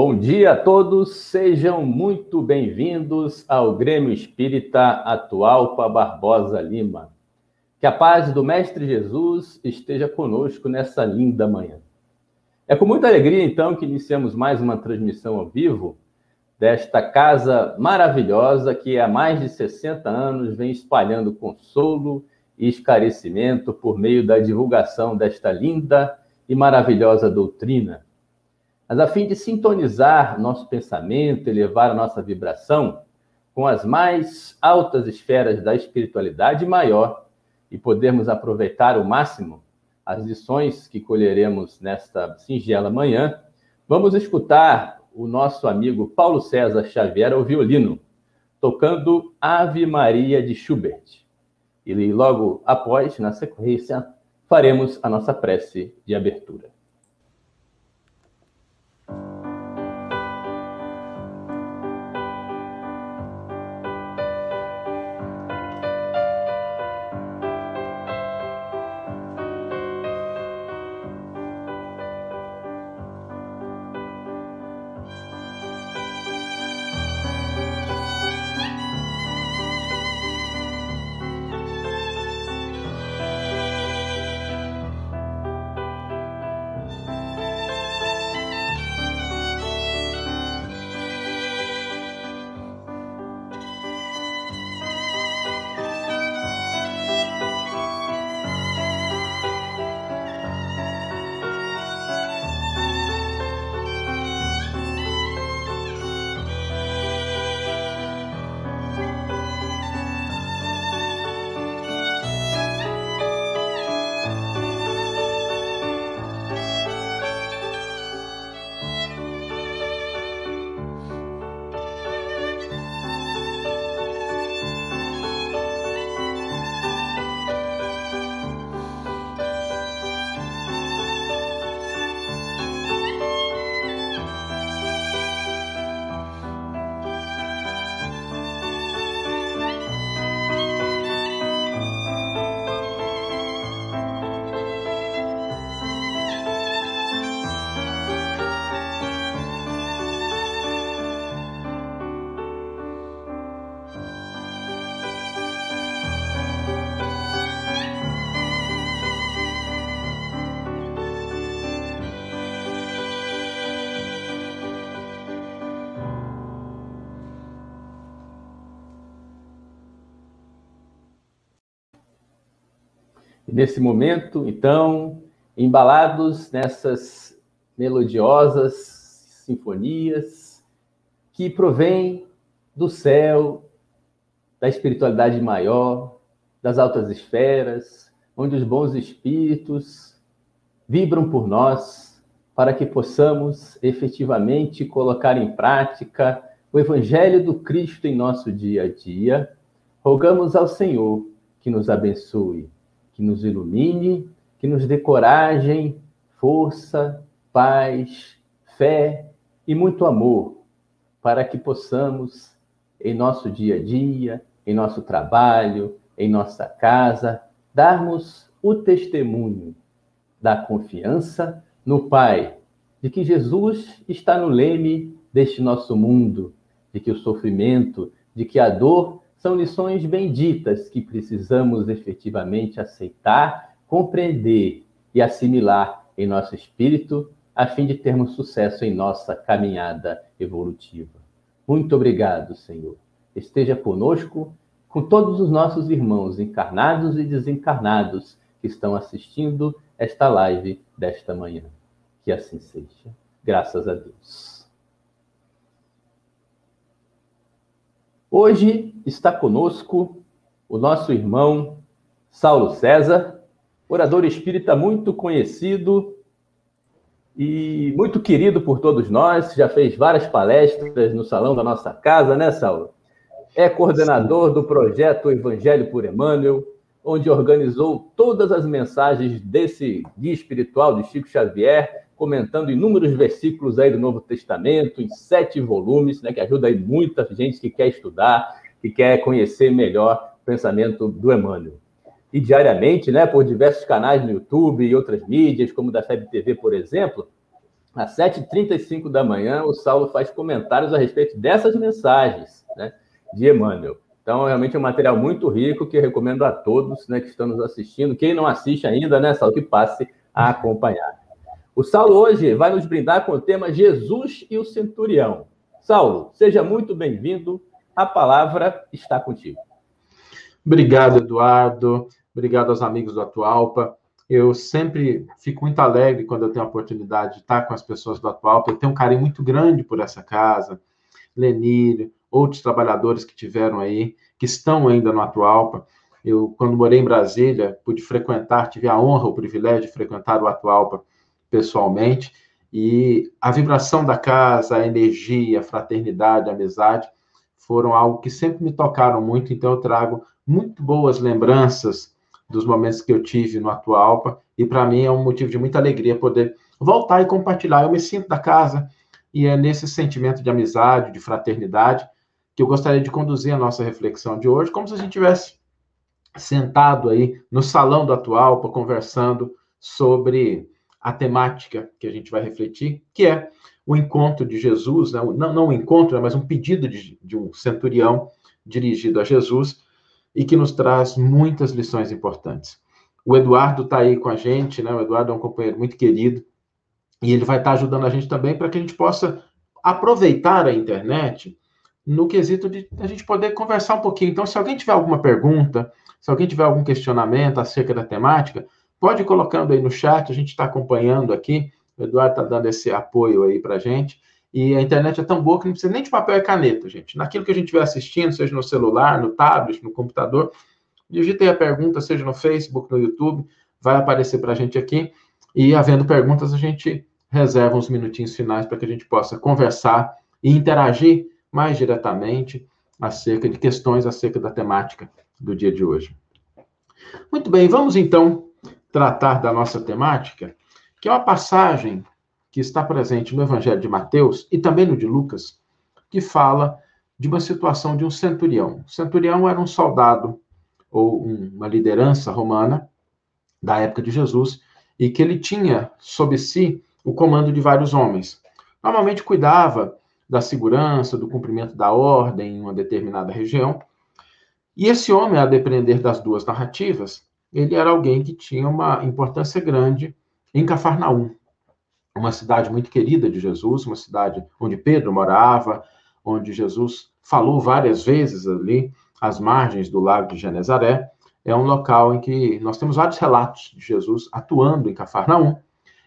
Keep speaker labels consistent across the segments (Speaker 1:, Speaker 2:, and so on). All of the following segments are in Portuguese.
Speaker 1: Bom dia a todos, sejam muito bem-vindos ao Grêmio Espírita Atual para Barbosa Lima. Que a paz do Mestre Jesus esteja conosco nessa linda manhã. É com muita alegria, então, que iniciamos mais uma transmissão ao vivo desta casa maravilhosa que há mais de 60 anos vem espalhando consolo e esclarecimento por meio da divulgação desta linda e maravilhosa doutrina mas a fim de sintonizar nosso pensamento, elevar a nossa vibração com as mais altas esferas da espiritualidade maior e podermos aproveitar ao máximo as lições que colheremos nesta singela manhã, vamos escutar o nosso amigo Paulo César Xavier ao violino, tocando Ave Maria de Schubert. E logo após, na sequência, faremos a nossa prece de abertura. Nesse momento, então, embalados nessas melodiosas sinfonias que provêm do céu, da espiritualidade maior, das altas esferas, onde os bons espíritos vibram por nós para que possamos efetivamente colocar em prática o Evangelho do Cristo em nosso dia a dia. Rogamos ao Senhor que nos abençoe que nos ilumine, que nos dê coragem, força, paz, fé e muito amor, para que possamos, em nosso dia a dia, em nosso trabalho, em nossa casa, darmos o testemunho da confiança no Pai, de que Jesus está no leme deste nosso mundo, de que o sofrimento, de que a dor são lições benditas que precisamos efetivamente aceitar, compreender e assimilar em nosso espírito, a fim de termos sucesso em nossa caminhada evolutiva. Muito obrigado, Senhor. Esteja conosco, com todos os nossos irmãos encarnados e desencarnados que estão assistindo esta live desta manhã. Que assim seja. Graças a Deus. Hoje está conosco o nosso irmão Saulo César, orador espírita muito conhecido e muito querido por todos nós, já fez várias palestras no salão da nossa casa, né, Saulo? É coordenador do projeto Evangelho por Emmanuel, onde organizou todas as mensagens desse guia espiritual de Chico Xavier, comentando inúmeros versículos aí do Novo Testamento, em sete volumes, né, que ajuda aí muita gente que quer estudar, que quer conhecer melhor o pensamento do Emmanuel. E diariamente, né, por diversos canais no YouTube e outras mídias, como da FEB TV, por exemplo, às 7h35 da manhã, o Saulo faz comentários a respeito dessas mensagens né, de Emmanuel. Então, realmente é um material muito rico que eu recomendo a todos né, que estão nos assistindo. Quem não assiste ainda, né, Saulo, que passe a acompanhar. O Saulo hoje vai nos brindar com o tema Jesus e o Centurião. Saulo, seja muito bem-vindo. A palavra está contigo.
Speaker 2: Obrigado, Eduardo. Obrigado aos amigos do Atualpa. Eu sempre fico muito alegre quando eu tenho a oportunidade de estar com as pessoas do Atualpa. Eu tenho um carinho muito grande por essa casa. Lenir, outros trabalhadores que tiveram aí, que estão ainda no Atualpa. Eu, quando morei em Brasília, pude frequentar, tive a honra, o privilégio de frequentar o Atualpa pessoalmente. E a vibração da casa, a energia, a fraternidade, a amizade foram algo que sempre me tocaram muito. Então, eu trago muito boas lembranças dos momentos que eu tive no Atualpa. E para mim é um motivo de muita alegria poder voltar e compartilhar. Eu me sinto da casa e é nesse sentimento de amizade, de fraternidade, que eu gostaria de conduzir a nossa reflexão de hoje, como se a gente tivesse sentado aí no salão do Atualpa, conversando sobre a temática que a gente vai refletir, que é o encontro de Jesus, né? não, não um encontro, né? mas um pedido de, de um centurião dirigido a Jesus e que nos traz muitas lições importantes. O Eduardo está aí com a gente, né? O Eduardo é um companheiro muito querido e ele vai estar tá ajudando a gente também para que a gente possa aproveitar a internet no quesito de a gente poder conversar um pouquinho. Então, se alguém tiver alguma pergunta, se alguém tiver algum questionamento acerca da temática, pode ir colocando aí no chat, a gente está acompanhando aqui. O Eduardo está dando esse apoio aí para a gente. E a internet é tão boa que não precisa nem de papel e caneta, gente. Naquilo que a gente estiver assistindo, seja no celular, no tablet, no computador, digite aí a pergunta, seja no Facebook, no YouTube, vai aparecer para a gente aqui. E havendo perguntas, a gente reserva uns minutinhos finais para que a gente possa conversar e interagir mais diretamente acerca de questões acerca da temática do dia de hoje. Muito bem, vamos então tratar da nossa temática, que é uma passagem que está presente no Evangelho de Mateus e também no de Lucas, que fala de uma situação de um centurião. O centurião era um soldado ou uma liderança romana da época de Jesus e que ele tinha sob si o comando de vários homens. Normalmente cuidava da segurança, do cumprimento da ordem em uma determinada região. E esse homem, a depender das duas narrativas, ele era alguém que tinha uma importância grande em Cafarnaum, uma cidade muito querida de Jesus, uma cidade onde Pedro morava, onde Jesus falou várias vezes ali, às margens do lago de Genezaré. É um local em que nós temos vários relatos de Jesus atuando em Cafarnaum,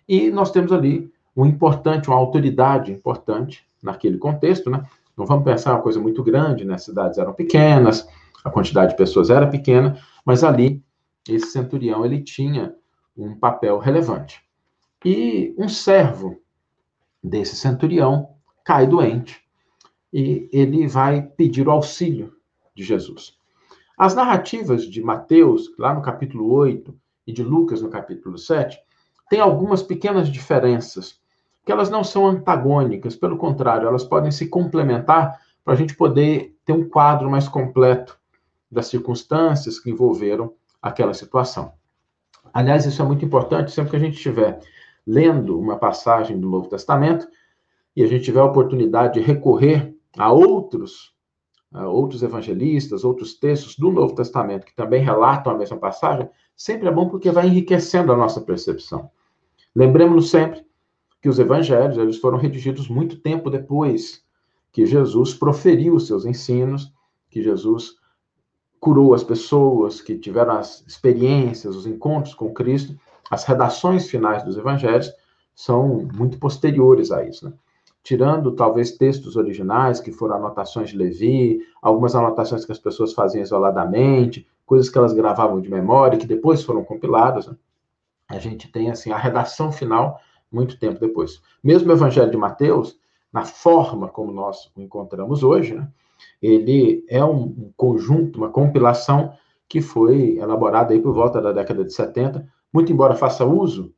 Speaker 2: e nós temos ali um importante, uma autoridade importante naquele contexto, né? Não vamos pensar uma coisa muito grande, né? As cidades eram pequenas, a quantidade de pessoas era pequena, mas ali esse centurião ele tinha um papel relevante. E um servo desse centurião cai doente e ele vai pedir o auxílio de Jesus. As narrativas de Mateus, lá no capítulo 8, e de Lucas, no capítulo 7, têm algumas pequenas diferenças que elas não são antagônicas, pelo contrário, elas podem se complementar para a gente poder ter um quadro mais completo das circunstâncias que envolveram aquela situação. Aliás, isso é muito importante sempre que a gente estiver lendo uma passagem do Novo Testamento e a gente tiver a oportunidade de recorrer a outros a outros evangelistas, outros textos do Novo Testamento que também relatam a mesma passagem, sempre é bom porque vai enriquecendo a nossa percepção. Lembremos-nos sempre que os evangelhos eles foram redigidos muito tempo depois que Jesus proferiu os seus ensinos, que Jesus curou as pessoas, que tiveram as experiências, os encontros com Cristo, as redações finais dos evangelhos são muito posteriores a isso, né? Tirando talvez textos originais, que foram anotações de Levi, algumas anotações que as pessoas faziam isoladamente, coisas que elas gravavam de memória, que depois foram compiladas, né? a gente tem assim a redação final muito tempo depois. Mesmo o Evangelho de Mateus, na forma como nós o encontramos hoje, né, ele é um conjunto, uma compilação que foi elaborada aí por volta da década de 70, muito embora faça uso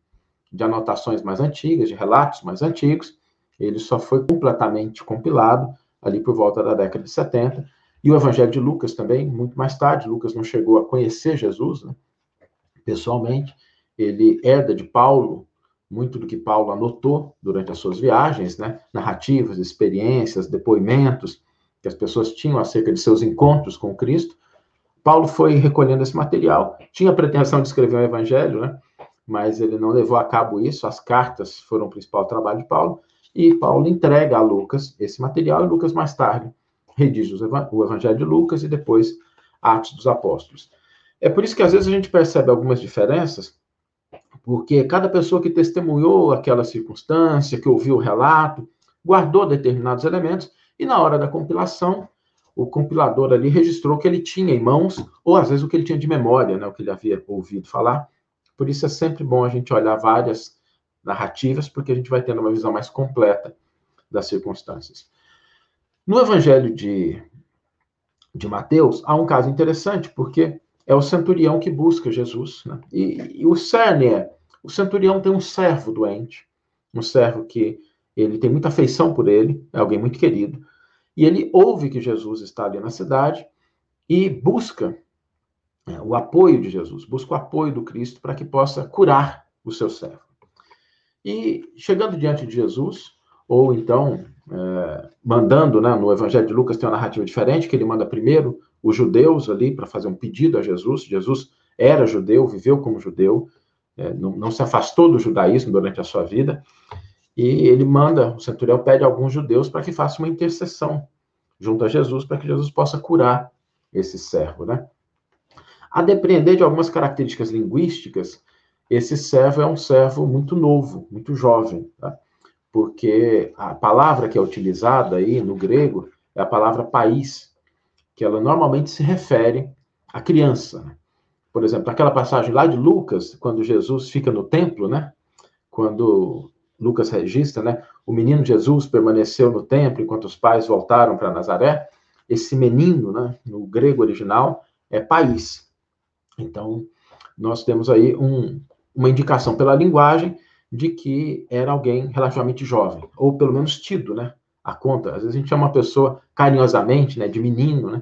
Speaker 2: de anotações mais antigas, de relatos mais antigos, ele só foi completamente compilado ali por volta da década de 70. E o Evangelho de Lucas também, muito mais tarde, Lucas não chegou a conhecer Jesus né, pessoalmente, ele herda de Paulo muito do que Paulo anotou durante as suas viagens, né? Narrativas, experiências, depoimentos que as pessoas tinham acerca de seus encontros com Cristo. Paulo foi recolhendo esse material, tinha a pretensão de escrever um evangelho, né? Mas ele não levou a cabo isso, as cartas foram o principal trabalho de Paulo, e Paulo entrega a Lucas esse material, e Lucas mais tarde redige o evangelho de Lucas e depois Atos dos Apóstolos. É por isso que às vezes a gente percebe algumas diferenças, porque cada pessoa que testemunhou aquela circunstância, que ouviu o relato, guardou determinados elementos, e na hora da compilação, o compilador ali registrou o que ele tinha em mãos, ou às vezes o que ele tinha de memória, né, o que ele havia ouvido falar. Por isso é sempre bom a gente olhar várias narrativas, porque a gente vai tendo uma visão mais completa das circunstâncias. No Evangelho de, de Mateus, há um caso interessante, porque é o centurião que busca Jesus. Né? E, e o cerne é: o centurião tem um servo doente, um servo que ele tem muita afeição por ele, é alguém muito querido, e ele ouve que Jesus está ali na cidade e busca é, o apoio de Jesus, busca o apoio do Cristo para que possa curar o seu servo. E chegando diante de Jesus, ou então é, mandando, né, no Evangelho de Lucas tem uma narrativa diferente, que ele manda primeiro os judeus ali para fazer um pedido a Jesus. Jesus era judeu, viveu como judeu, é, não, não, se afastou do judaísmo durante a sua vida, e ele manda, o centurião pede a alguns judeus para que faça uma intercessão junto a Jesus, para que Jesus possa curar esse servo, né? A depender de algumas características linguísticas, esse servo é um servo muito novo, muito jovem, tá? porque a palavra que é utilizada aí no grego é a palavra país, que ela normalmente se refere à criança. Né? Por exemplo, aquela passagem lá de Lucas, quando Jesus fica no templo, né? Quando Lucas registra, né? O menino Jesus permaneceu no templo enquanto os pais voltaram para Nazaré. Esse menino, né? No grego original é país. Então, nós temos aí um, uma indicação pela linguagem de que era alguém relativamente jovem, ou pelo menos tido, né? A conta. Às vezes a gente chama uma pessoa carinhosamente, né, de menino, né?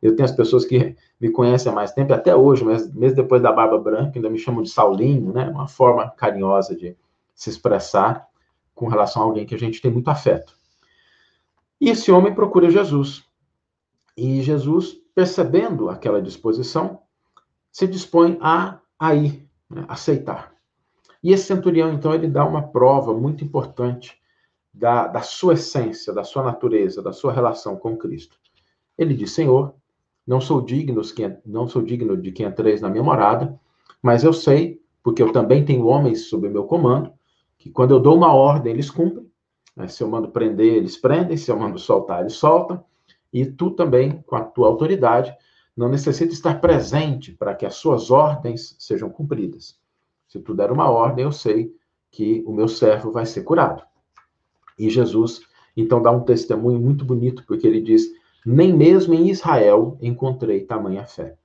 Speaker 2: Eu tenho as pessoas que me conhecem há mais tempo, até hoje, mas mesmo depois da barba branca, ainda me chamam de Saulinho, né? Uma forma carinhosa de se expressar com relação a alguém que a gente tem muito afeto. E esse homem procura Jesus. E Jesus, percebendo aquela disposição, se dispõe a, a ir, né, aceitar. E esse centurião, então, ele dá uma prova muito importante da, da sua essência, da sua natureza, da sua relação com Cristo. Ele diz: Senhor, não sou digno, não sou digno de que entreis na minha morada, mas eu sei, porque eu também tenho homens sob meu comando, que quando eu dou uma ordem, eles cumprem. Né? Se eu mando prender, eles prendem. Se eu mando soltar, eles soltam. E tu também, com a tua autoridade, não necessita estar presente para que as suas ordens sejam cumpridas. Se tu der uma ordem, eu sei que o meu servo vai ser curado. E Jesus, então, dá um testemunho muito bonito, porque ele diz: Nem mesmo em Israel encontrei tamanha fé.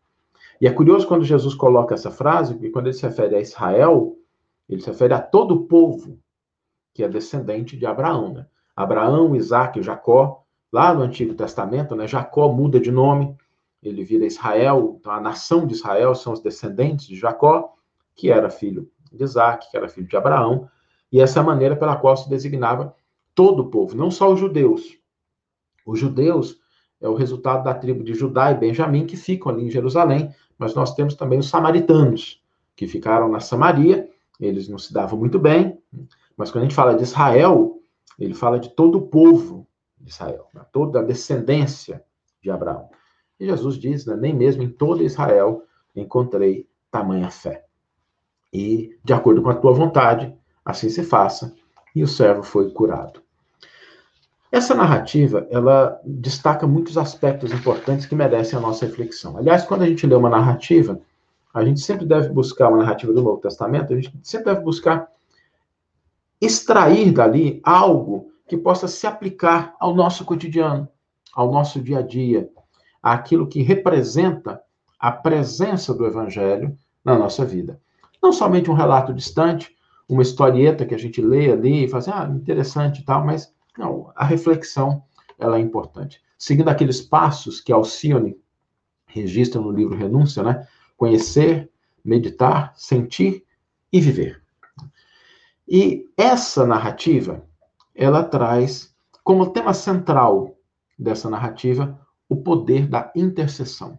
Speaker 2: E é curioso quando Jesus coloca essa frase, porque quando ele se refere a Israel, ele se refere a todo o povo que é descendente de Abraão. Né? Abraão, Isaac Jacó, lá no Antigo Testamento, né? Jacó muda de nome, ele vira Israel, então a nação de Israel são os descendentes de Jacó, que era filho de Isaac, que era filho de Abraão, e essa é a maneira pela qual se designava todo o povo, não só os judeus. Os judeus é o resultado da tribo de Judá e Benjamim, que ficam ali em Jerusalém, mas nós temos também os samaritanos, que ficaram na Samaria, eles não se davam muito bem, mas quando a gente fala de Israel, ele fala de todo o povo de Israel, né? toda a descendência de Abraão. E Jesus diz, né, nem mesmo em todo Israel encontrei tamanha fé. E, de acordo com a tua vontade, assim se faça. E o servo foi curado. Essa narrativa, ela destaca muitos aspectos importantes que merecem a nossa reflexão. Aliás, quando a gente lê uma narrativa, a gente sempre deve buscar uma narrativa do Novo Testamento, a gente sempre deve buscar extrair dali algo que possa se aplicar ao nosso cotidiano, ao nosso dia a dia, àquilo que representa a presença do Evangelho na nossa vida. Não somente um relato distante, uma historieta que a gente lê ali e faz, assim, ah, interessante e tal, mas não, a reflexão ela é importante. Seguindo aqueles passos que Alcione registra no livro Renúncia, né? Conhecer, meditar, sentir e viver. E essa narrativa, ela traz como tema central dessa narrativa o poder da intercessão.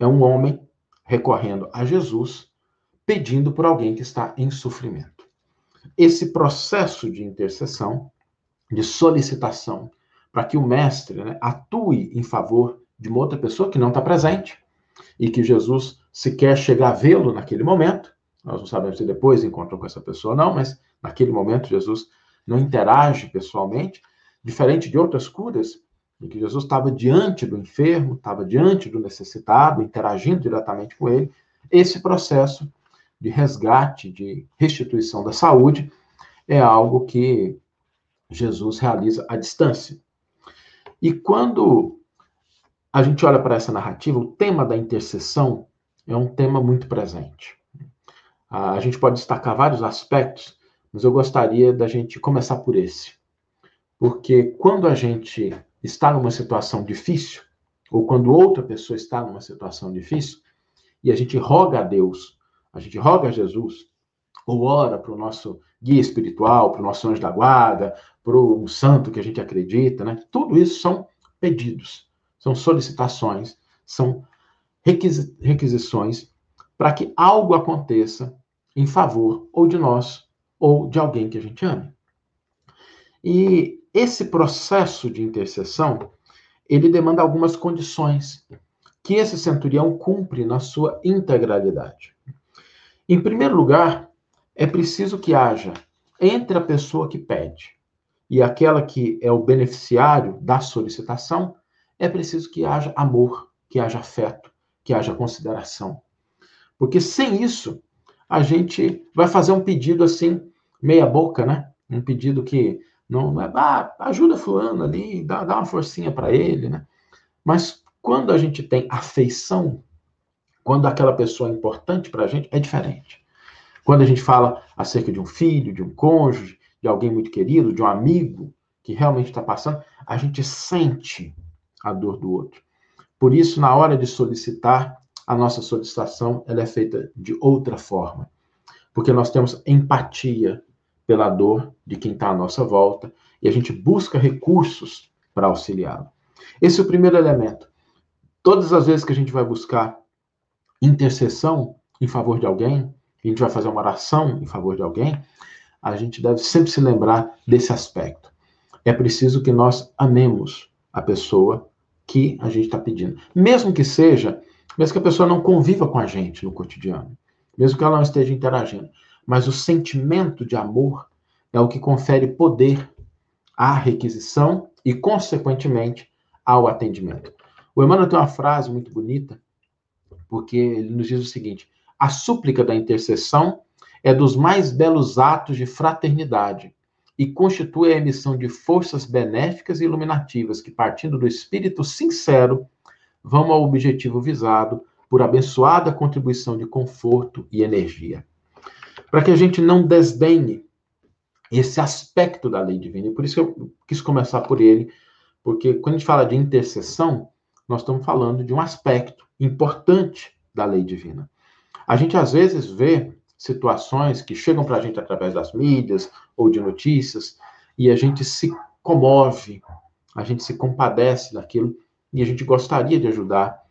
Speaker 2: É um homem recorrendo a Jesus, pedindo por alguém que está em sofrimento. Esse processo de intercessão, de solicitação, para que o mestre né, atue em favor de uma outra pessoa que não está presente e que Jesus sequer chega a vê-lo naquele momento. Nós não sabemos se depois encontrou com essa pessoa ou não, mas naquele momento Jesus não interage pessoalmente, diferente de outras curas em que Jesus estava diante do enfermo, estava diante do necessitado, interagindo diretamente com ele. Esse processo de resgate, de restituição da saúde, é algo que Jesus realiza à distância. E quando a gente olha para essa narrativa, o tema da intercessão é um tema muito presente. A gente pode destacar vários aspectos, mas eu gostaria da gente começar por esse. Porque quando a gente está numa situação difícil, ou quando outra pessoa está numa situação difícil, e a gente roga a Deus, a gente roga a Jesus, ou ora para o nosso guia espiritual, para o nosso anjo da guarda, para um santo que a gente acredita, né? Tudo isso são pedidos, são solicitações, são requisições para que algo aconteça em favor ou de nós ou de alguém que a gente ame. E esse processo de intercessão, ele demanda algumas condições que esse centurião cumpre na sua integralidade. Em primeiro lugar, é preciso que haja entre a pessoa que pede e aquela que é o beneficiário da solicitação, é preciso que haja amor, que haja afeto, que haja consideração. Porque sem isso, a gente vai fazer um pedido assim, meia boca, né? Um pedido que não, é, ah, ajuda fulano ali, dá, dá uma forcinha para ele, né? Mas quando a gente tem afeição, quando aquela pessoa é importante para a gente, é diferente. Quando a gente fala acerca de um filho, de um cônjuge, de alguém muito querido, de um amigo que realmente está passando, a gente sente a dor do outro. Por isso, na hora de solicitar, a nossa solicitação ela é feita de outra forma. Porque nós temos empatia pela dor de quem está à nossa volta e a gente busca recursos para auxiliá-lo. Esse é o primeiro elemento. Todas as vezes que a gente vai buscar intercessão em favor de alguém, a gente vai fazer uma oração em favor de alguém, a gente deve sempre se lembrar desse aspecto. É preciso que nós amemos a pessoa que a gente está pedindo. Mesmo que seja, mesmo que a pessoa não conviva com a gente no cotidiano, mesmo que ela não esteja interagindo mas o sentimento de amor é o que confere poder à requisição e, consequentemente, ao atendimento. O Emmanuel tem uma frase muito bonita, porque ele nos diz o seguinte: a súplica da intercessão é dos mais belos atos de fraternidade e constitui a emissão de forças benéficas e iluminativas que, partindo do espírito sincero, vão ao objetivo visado por abençoada contribuição de conforto e energia para que a gente não desdenhe esse aspecto da lei divina. E por isso que eu quis começar por ele, porque quando a gente fala de intercessão, nós estamos falando de um aspecto importante da lei divina. A gente às vezes vê situações que chegam para a gente através das mídias ou de notícias e a gente se comove, a gente se compadece daquilo e a gente gostaria de ajudar,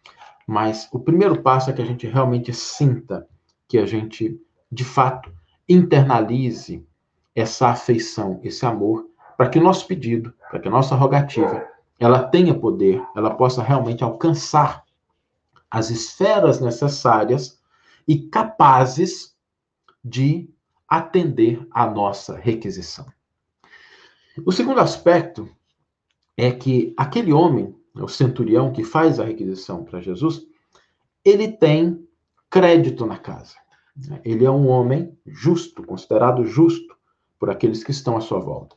Speaker 2: mas o primeiro passo é que a gente realmente sinta que a gente de fato, internalize essa afeição, esse amor, para que o nosso pedido, para que a nossa rogativa, ela tenha poder, ela possa realmente alcançar as esferas necessárias e capazes de atender à nossa requisição. O segundo aspecto é que aquele homem, o centurião que faz a requisição para Jesus, ele tem crédito na casa. Ele é um homem justo, considerado justo por aqueles que estão à sua volta.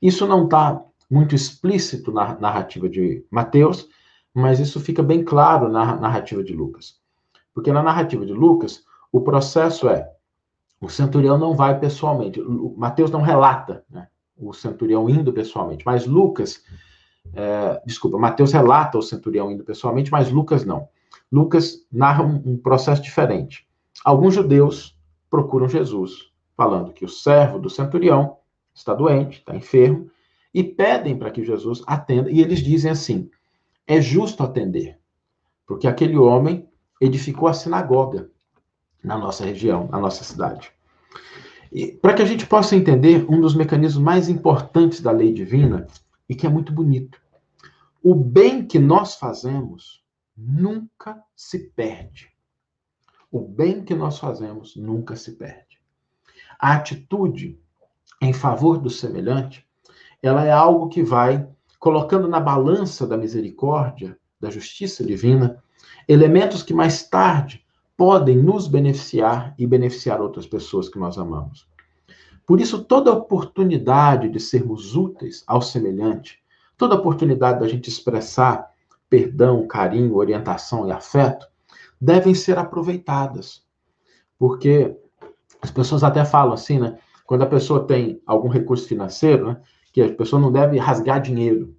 Speaker 2: Isso não está muito explícito na narrativa de Mateus, mas isso fica bem claro na narrativa de Lucas. Porque na narrativa de Lucas, o processo é: o centurião não vai pessoalmente. Mateus não relata né, o centurião indo pessoalmente, mas Lucas, é, desculpa, Mateus relata o centurião indo pessoalmente, mas Lucas não. Lucas narra um, um processo diferente. Alguns judeus procuram Jesus falando que o servo do centurião está doente, está enfermo, e pedem para que Jesus atenda, e eles dizem assim: é justo atender, porque aquele homem edificou a sinagoga na nossa região, na nossa cidade. E para que a gente possa entender um dos mecanismos mais importantes da lei divina e que é muito bonito. O bem que nós fazemos nunca se perde. O bem que nós fazemos nunca se perde. A atitude em favor do semelhante, ela é algo que vai colocando na balança da misericórdia, da justiça divina, elementos que mais tarde podem nos beneficiar e beneficiar outras pessoas que nós amamos. Por isso, toda oportunidade de sermos úteis ao semelhante, toda oportunidade da gente expressar perdão, carinho, orientação e afeto, devem ser aproveitadas. Porque as pessoas até falam assim, né? Quando a pessoa tem algum recurso financeiro, né? Que a pessoa não deve rasgar dinheiro.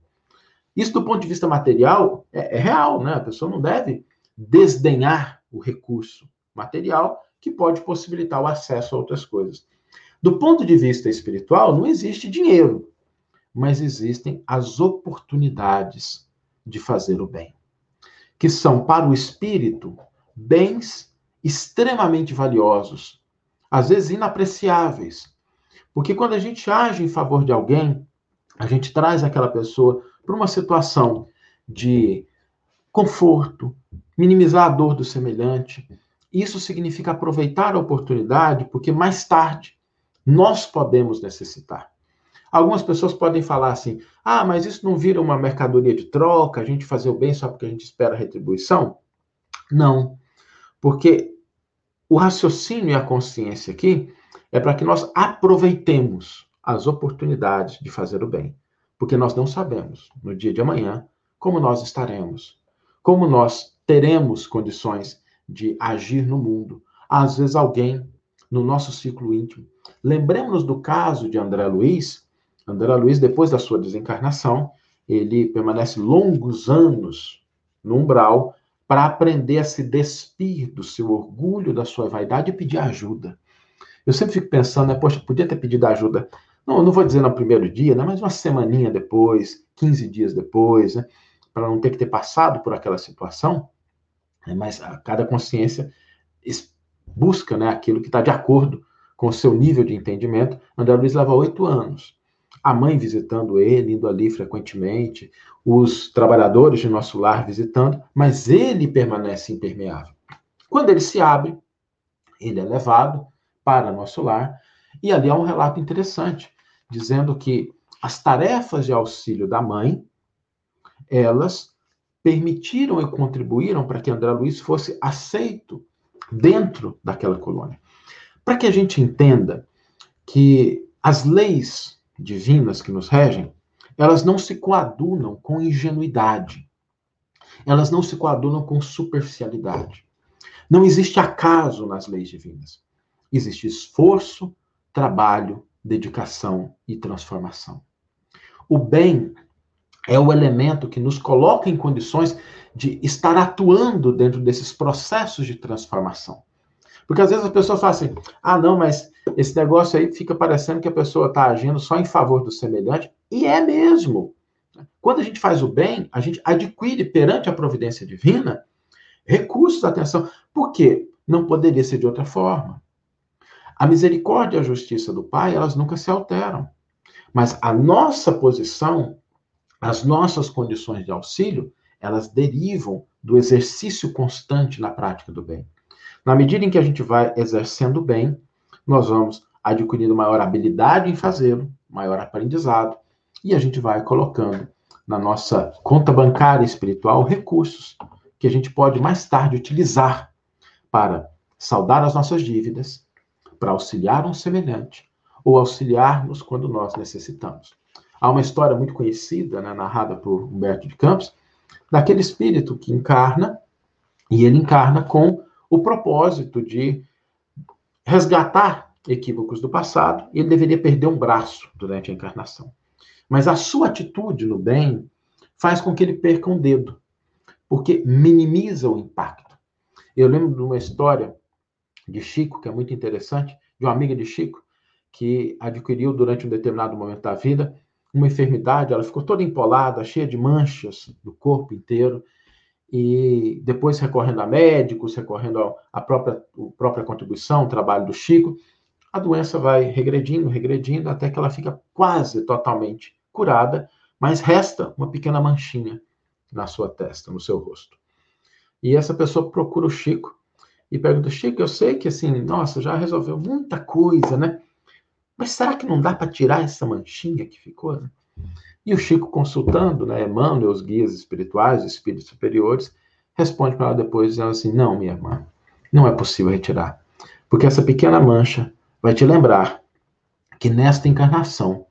Speaker 2: Isso, do ponto de vista material, é, é real, né? A pessoa não deve desdenhar o recurso material que pode possibilitar o acesso a outras coisas. Do ponto de vista espiritual, não existe dinheiro, mas existem as oportunidades de fazer o bem, que são para o espírito bens extremamente valiosos, às vezes inapreciáveis. Porque quando a gente age em favor de alguém, a gente traz aquela pessoa para uma situação de conforto, minimizar a dor do semelhante. Isso significa aproveitar a oportunidade, porque mais tarde nós podemos necessitar. Algumas pessoas podem falar assim: ah, mas isso não vira uma mercadoria de troca, a gente fazer o bem só porque a gente espera retribuição? Não. Porque o raciocínio e a consciência aqui é para que nós aproveitemos as oportunidades de fazer o bem. Porque nós não sabemos, no dia de amanhã, como nós estaremos, como nós teremos condições de agir no mundo. Às vezes, alguém no nosso ciclo íntimo. Lembremos-nos do caso de André Luiz. André Luiz, depois da sua desencarnação, ele permanece longos anos no umbral para aprender a se despir do seu orgulho, da sua vaidade e pedir ajuda. Eu sempre fico pensando, né, poxa, podia ter pedido ajuda. Não, não vou dizer no primeiro dia, né, mas uma semaninha depois, 15 dias depois, né, para não ter que ter passado por aquela situação. Né, mas cada consciência busca né, aquilo que está de acordo com o seu nível de entendimento. André Luiz leva oito anos. A mãe visitando ele, indo ali frequentemente, os trabalhadores de nosso lar visitando, mas ele permanece impermeável. Quando ele se abre, ele é levado para nosso lar, e ali há um relato interessante, dizendo que as tarefas de auxílio da mãe, elas permitiram e contribuíram para que André Luiz fosse aceito dentro daquela colônia. Para que a gente entenda que as leis divinas que nos regem, elas não se coadunam com ingenuidade. Elas não se coadunam com superficialidade. Não existe acaso nas leis divinas. Existe esforço, trabalho, dedicação e transformação. O bem é o elemento que nos coloca em condições de estar atuando dentro desses processos de transformação. Porque às vezes a pessoa fala assim: ah, não, mas esse negócio aí fica parecendo que a pessoa está agindo só em favor do semelhante, e é mesmo. Quando a gente faz o bem, a gente adquire perante a providência divina recursos, atenção. Por quê? Não poderia ser de outra forma. A misericórdia e a justiça do Pai, elas nunca se alteram. Mas a nossa posição, as nossas condições de auxílio, elas derivam do exercício constante na prática do bem. Na medida em que a gente vai exercendo bem, nós vamos adquirindo maior habilidade em fazê-lo, maior aprendizado, e a gente vai colocando na nossa conta bancária espiritual recursos que a gente pode mais tarde utilizar para saldar as nossas dívidas, para auxiliar um semelhante ou auxiliar-nos quando nós necessitamos. Há uma história muito conhecida, né, narrada por Humberto de Campos, daquele espírito que encarna, e ele encarna com o propósito de resgatar equívocos do passado, e ele deveria perder um braço durante a encarnação. Mas a sua atitude no bem faz com que ele perca um dedo, porque minimiza o impacto. Eu lembro de uma história de Chico, que é muito interessante, de uma amiga de Chico, que adquiriu durante um determinado momento da vida uma enfermidade, ela ficou toda empolada, cheia de manchas do corpo inteiro, e depois recorrendo a médicos, recorrendo à própria, própria contribuição, o trabalho do Chico, a doença vai regredindo, regredindo, até que ela fica quase totalmente curada, mas resta uma pequena manchinha na sua testa, no seu rosto. E essa pessoa procura o Chico e pergunta: Chico, eu sei que assim, nossa, já resolveu muita coisa, né? Mas será que não dá para tirar essa manchinha que ficou? Né? E o Chico, consultando, né, Emmanuel, os guias espirituais, os espíritos superiores, responde para ela depois, dizendo assim: Não, minha irmã, não é possível retirar. Porque essa pequena mancha vai te lembrar que nesta encarnação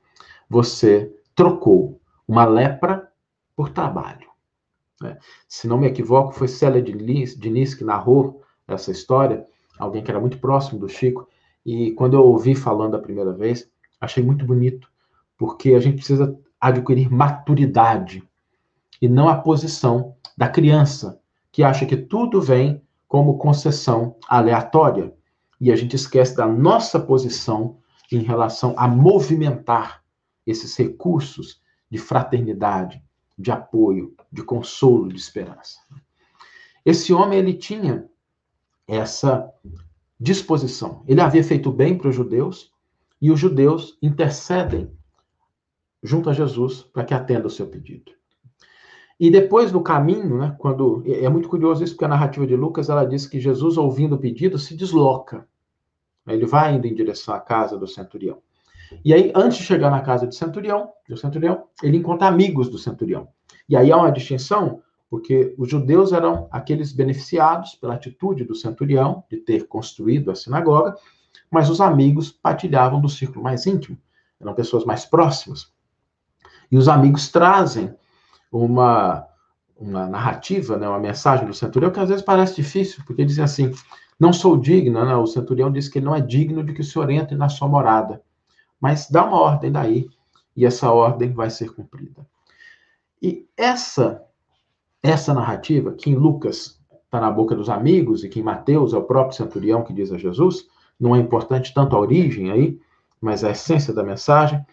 Speaker 2: você trocou uma lepra por trabalho. Né? Se não me equivoco, foi Célia Diniz que narrou essa história, alguém que era muito próximo do Chico, e quando eu ouvi falando a primeira vez, achei muito bonito, porque a gente precisa adquirir maturidade e não a posição da criança que acha que tudo vem como concessão aleatória e a gente esquece da nossa posição em relação a movimentar esses recursos de fraternidade, de apoio, de consolo, de esperança. Esse homem ele tinha essa disposição. Ele havia feito bem para os judeus e os judeus intercedem junto a Jesus para que atenda o seu pedido. E depois no caminho, né, quando é muito curioso isso porque a narrativa de Lucas ela diz que Jesus ouvindo o pedido se desloca. Ele vai indo em direção à casa do centurião. E aí antes de chegar na casa do centurião, do centurião, ele encontra amigos do centurião. E aí há uma distinção, porque os judeus eram aqueles beneficiados pela atitude do centurião de ter construído a sinagoga, mas os amigos partilhavam do círculo mais íntimo, eram pessoas mais próximas. E os amigos trazem uma, uma narrativa, né, uma mensagem do centurião que às vezes parece difícil, porque dizem assim: não sou digno, né? o centurião diz que ele não é digno de que o senhor entre na sua morada, mas dá uma ordem daí, e essa ordem vai ser cumprida. E essa essa narrativa, que em Lucas está na boca dos amigos e que em Mateus é o próprio centurião que diz a Jesus, não é importante tanto a origem aí, mas a essência da mensagem.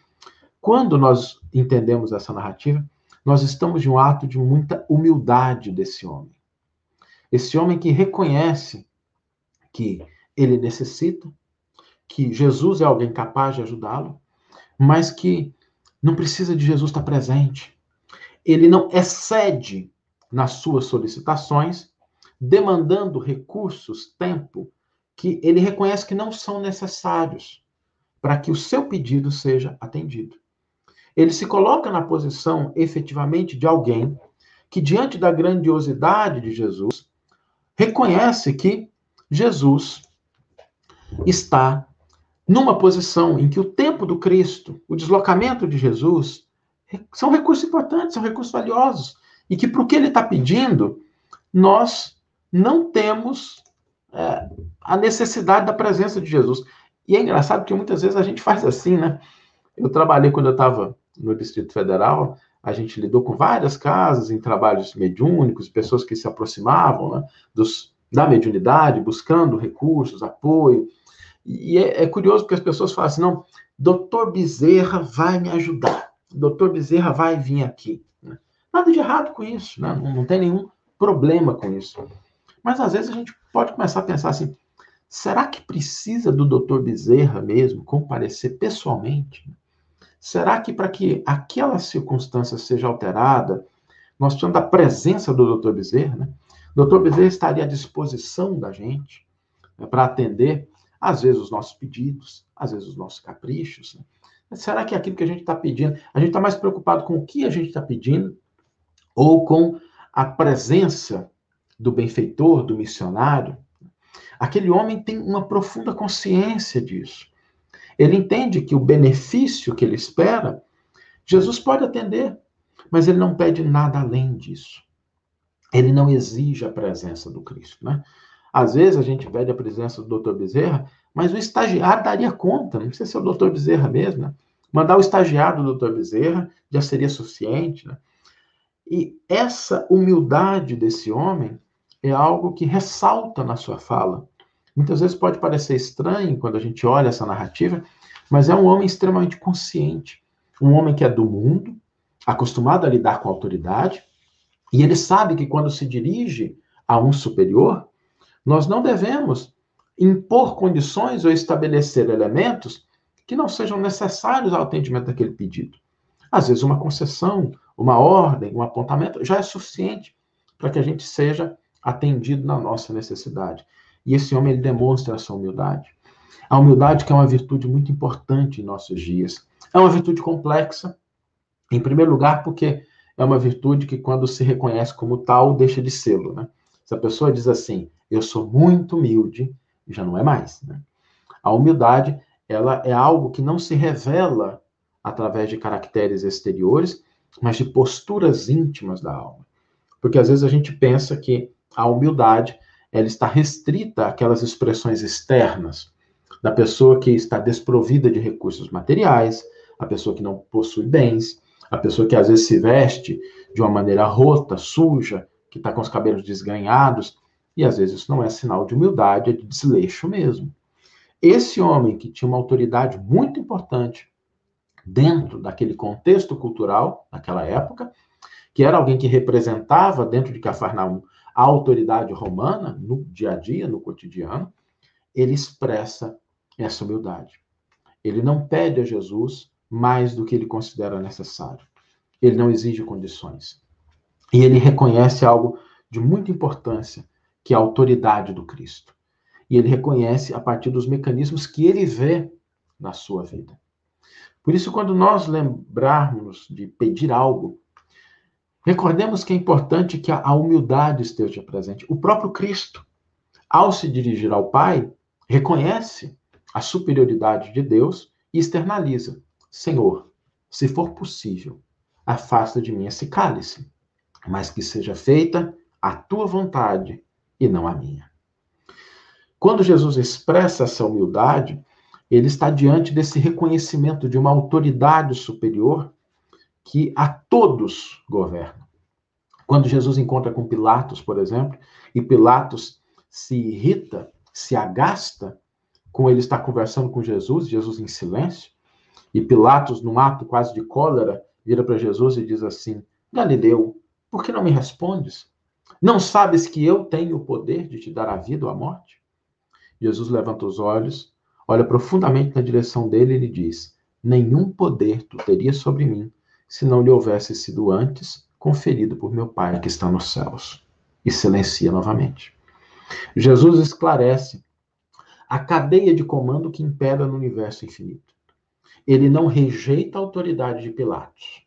Speaker 2: Quando nós entendemos essa narrativa, nós estamos de um ato de muita humildade desse homem. Esse homem que reconhece que ele necessita, que Jesus é alguém capaz de ajudá-lo, mas que não precisa de Jesus estar presente. Ele não excede nas suas solicitações, demandando recursos, tempo, que ele reconhece que não são necessários para que o seu pedido seja atendido. Ele se coloca na posição efetivamente de alguém que, diante da grandiosidade de Jesus, reconhece que Jesus está numa posição em que o tempo do Cristo, o deslocamento de Jesus, são recursos importantes, são recursos valiosos. E que para o que ele está pedindo, nós não temos é, a necessidade da presença de Jesus. E é engraçado porque muitas vezes a gente faz assim, né? Eu trabalhei quando eu estava no Distrito Federal, a gente lidou com várias casas em trabalhos mediúnicos, pessoas que se aproximavam né, dos, da mediunidade, buscando recursos, apoio. E é, é, curioso porque as pessoas falam assim: não, doutor Bezerra vai me ajudar, doutor Bezerra vai vir aqui. Nada de errado com isso, né? não, não tem nenhum problema com isso. Mas às vezes a gente pode começar a pensar assim: será que precisa do doutor Bezerra mesmo comparecer pessoalmente? Será que para que aquela circunstância seja alterada, nós precisamos da presença do doutor Bezerra? Né? O doutor Bezerra estaria à disposição da gente né, para atender, às vezes, os nossos pedidos, às vezes, os nossos caprichos. Né? Será que é aquilo que a gente está pedindo, a gente está mais preocupado com o que a gente está pedindo ou com a presença do benfeitor, do missionário? Aquele homem tem uma profunda consciência disso. Ele entende que o benefício que ele espera, Jesus pode atender, mas ele não pede nada além disso. Ele não exige a presença do Cristo, né? Às vezes a gente pede a presença do Dr. Bezerra, mas o estagiário daria conta, não precisa ser o Dr. Bezerra mesmo, né? Mandar o estagiário do Dr. Bezerra já seria suficiente, né? E essa humildade desse homem é algo que ressalta na sua fala. Muitas vezes pode parecer estranho quando a gente olha essa narrativa, mas é um homem extremamente consciente, um homem que é do mundo, acostumado a lidar com autoridade, e ele sabe que quando se dirige a um superior, nós não devemos impor condições ou estabelecer elementos que não sejam necessários ao atendimento daquele pedido. Às vezes, uma concessão, uma ordem, um apontamento já é suficiente para que a gente seja atendido na nossa necessidade. E esse homem ele demonstra essa humildade. A humildade que é uma virtude muito importante em nossos dias. É uma virtude complexa, em primeiro lugar, porque é uma virtude que, quando se reconhece como tal, deixa de sê-lo. Né? Se a pessoa diz assim, eu sou muito humilde, já não é mais. Né? A humildade ela é algo que não se revela através de caracteres exteriores, mas de posturas íntimas da alma. Porque às vezes a gente pensa que a humildade ela está restrita àquelas expressões externas da pessoa que está desprovida de recursos materiais, a pessoa que não possui bens, a pessoa que às vezes se veste de uma maneira rota, suja, que está com os cabelos desganhados, e às vezes isso não é sinal de humildade, é de desleixo mesmo. Esse homem que tinha uma autoridade muito importante dentro daquele contexto cultural daquela época, que era alguém que representava dentro de Cafarnaum a autoridade romana no dia a dia, no cotidiano, ele expressa essa humildade. Ele não pede a Jesus mais do que ele considera necessário. Ele não exige condições. E ele reconhece algo de muita importância, que é a autoridade do Cristo. E ele reconhece a partir dos mecanismos que ele vê na sua vida. Por isso, quando nós lembrarmos de pedir algo, recordemos que é importante que a humildade esteja presente. O próprio Cristo, ao se dirigir ao Pai, reconhece a superioridade de Deus e externaliza: Senhor, se for possível, afasta de mim esse cálice, mas que seja feita a tua vontade e não a minha. Quando Jesus expressa essa humildade, ele está diante desse reconhecimento de uma autoridade superior que a todos governa. Quando Jesus encontra com Pilatos, por exemplo, e Pilatos se irrita, se agasta com ele estar conversando com Jesus, Jesus em silêncio, e Pilatos, num ato quase de cólera, vira para Jesus e diz assim: Galileu, por que não me respondes? Não sabes que eu tenho o poder de te dar a vida ou a morte? Jesus levanta os olhos, olha profundamente na direção dele e lhe diz: Nenhum poder tu terias sobre mim, se não lhe houvesse sido antes conferido por meu Pai que está nos céus. E silencia novamente. Jesus esclarece a cadeia de comando que impera no universo infinito. Ele não rejeita a autoridade de Pilatos,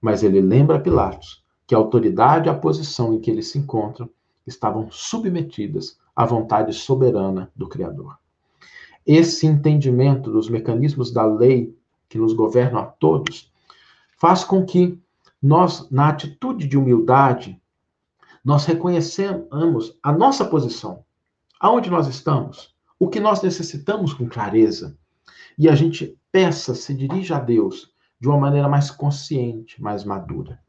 Speaker 2: mas ele lembra a Pilatos que a autoridade e a posição em que eles se encontram estavam submetidas à vontade soberana do Criador. Esse entendimento dos mecanismos da lei que nos governam a todos faz com que nós, na atitude de humildade, nós reconheçamos a nossa posição, aonde nós estamos, o que nós necessitamos com clareza, e a gente peça, se dirija a Deus de uma maneira mais consciente, mais madura.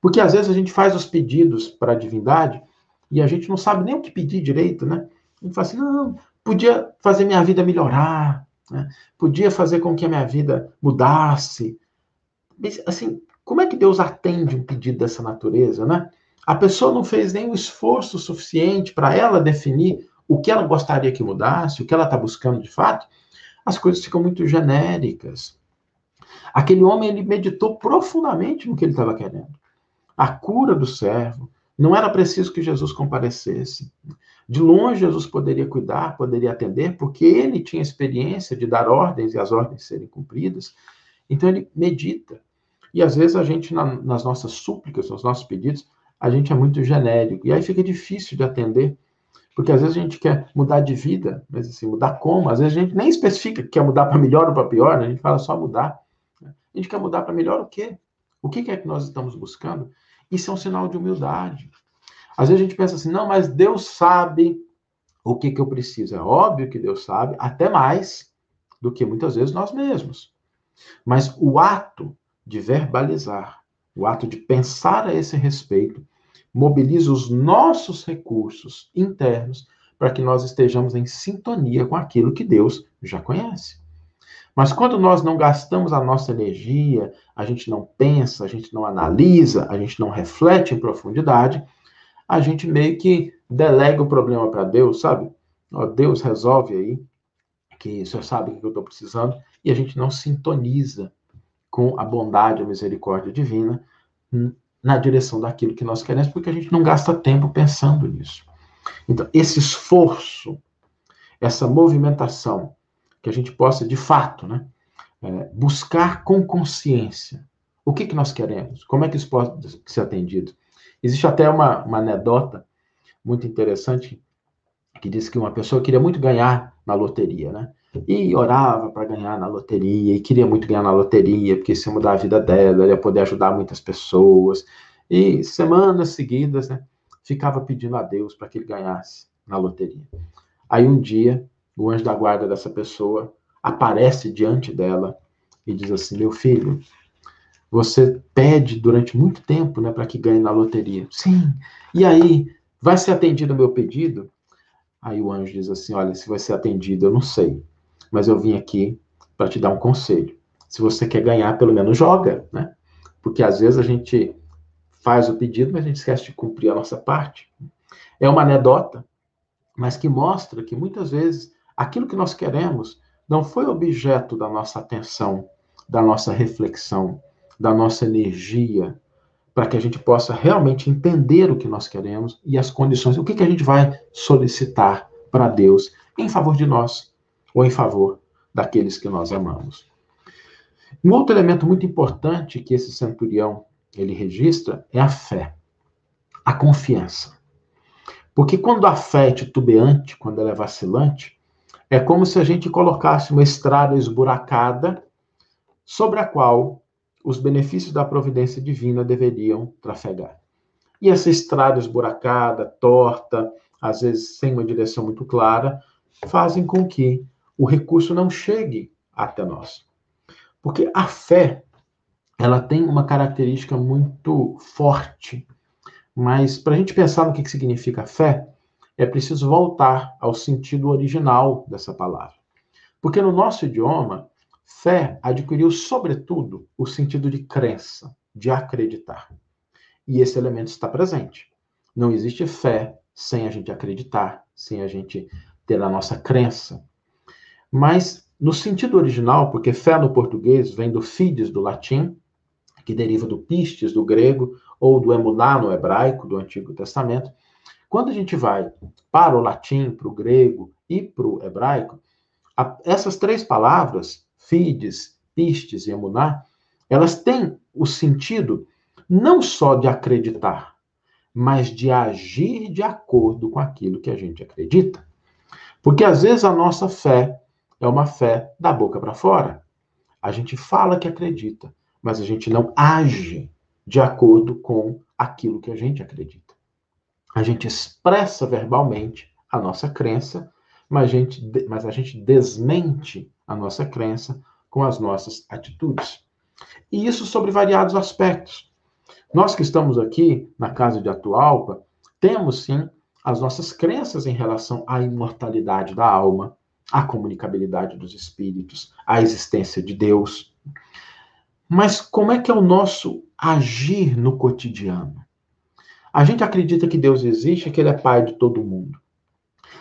Speaker 2: Porque às vezes a gente faz os pedidos para a divindade e a gente não sabe nem o que pedir direito, né? A gente fala assim, não, podia fazer minha vida melhorar, né? podia fazer com que a minha vida mudasse. Mas, assim, como é que Deus atende um pedido dessa natureza, né? A pessoa não fez nenhum esforço suficiente para ela definir o que ela gostaria que mudasse, o que ela está buscando de fato. As coisas ficam muito genéricas. Aquele homem ele meditou profundamente no que ele estava querendo. A cura do servo, não era preciso que Jesus comparecesse. De longe, Jesus poderia cuidar, poderia atender, porque ele tinha experiência de dar ordens e as ordens serem cumpridas. Então, ele medita. E às vezes a gente, na, nas nossas súplicas, nos nossos pedidos, a gente é muito genérico. E aí fica difícil de atender. Porque às vezes a gente quer mudar de vida, mas assim, mudar como? Às vezes a gente nem especifica que quer mudar para melhor ou para pior, né? a gente fala só mudar. A gente quer mudar para melhor o quê? O que é que nós estamos buscando? Isso é um sinal de humildade. Às vezes a gente pensa assim, não, mas Deus sabe o que, que eu preciso. É óbvio que Deus sabe, até mais do que muitas vezes nós mesmos. Mas o ato de verbalizar, o ato de pensar a esse respeito, mobiliza os nossos recursos internos para que nós estejamos em sintonia com aquilo que Deus já conhece. Mas quando nós não gastamos a nossa energia, a gente não pensa, a gente não analisa, a gente não reflete em profundidade, a gente meio que delega o problema para Deus, sabe? Ó, Deus resolve aí, que o senhor sabe o que eu estou precisando, e a gente não sintoniza com a bondade, a misericórdia divina na direção daquilo que nós queremos, porque a gente não gasta tempo pensando nisso. Então, esse esforço, essa movimentação, que a gente possa, de fato, né, é, buscar com consciência o que, que nós queremos, como é que isso pode ser atendido. Existe até uma, uma anedota muito interessante que diz que uma pessoa queria muito ganhar na loteria, né? E orava para ganhar na loteria, e queria muito ganhar na loteria, porque isso ia mudar a vida dela, ela ia poder ajudar muitas pessoas. E semanas seguidas, né, ficava pedindo a Deus para que ele ganhasse na loteria. Aí um dia, o anjo da guarda dessa pessoa aparece diante dela e diz assim: Meu filho, você pede durante muito tempo né, para que ganhe na loteria. Sim. E aí, vai ser atendido o meu pedido? Aí o anjo diz assim: Olha, se vai ser atendido, eu não sei. Mas eu vim aqui para te dar um conselho. Se você quer ganhar, pelo menos joga, né? Porque às vezes a gente faz o pedido, mas a gente esquece de cumprir a nossa parte. É uma anedota, mas que mostra que muitas vezes aquilo que nós queremos não foi objeto da nossa atenção, da nossa reflexão, da nossa energia, para que a gente possa realmente entender o que nós queremos e as condições, o que, que a gente vai solicitar para Deus em favor de nós ou em favor daqueles que nós amamos. Um outro elemento muito importante que esse centurião ele registra é a fé, a confiança. Porque quando a fé é titubeante, quando ela é vacilante, é como se a gente colocasse uma estrada esburacada sobre a qual os benefícios da providência divina deveriam trafegar. E essa estrada esburacada, torta, às vezes sem uma direção muito clara, fazem com que o recurso não chegue até nós. Porque a fé, ela tem uma característica muito forte. Mas para a gente pensar no que significa fé, é preciso voltar ao sentido original dessa palavra. Porque no nosso idioma, Fé adquiriu, sobretudo, o sentido de crença, de acreditar. E esse elemento está presente. Não existe fé sem a gente acreditar, sem a gente ter a nossa crença. Mas, no sentido original, porque fé no português vem do fides do latim, que deriva do pistes do grego, ou do emuná no hebraico, do Antigo Testamento. Quando a gente vai para o latim, para o grego e para o hebraico, essas três palavras Fides, Pistes e Emuná, elas têm o sentido não só de acreditar, mas de agir de acordo com aquilo que a gente acredita. Porque às vezes a nossa fé é uma fé da boca para fora. A gente fala que acredita, mas a gente não age de acordo com aquilo que a gente acredita. A gente expressa verbalmente a noa crença, mas a gente, mas a gente desmente a nossa crença com as nossas atitudes. E isso sobre variados aspectos. Nós que estamos aqui na casa de Atualpa, temos sim as nossas crenças em relação à imortalidade da alma, à comunicabilidade dos espíritos, à existência de Deus. Mas como é que é o nosso agir no cotidiano? A gente acredita que Deus existe, que Ele é Pai de todo mundo.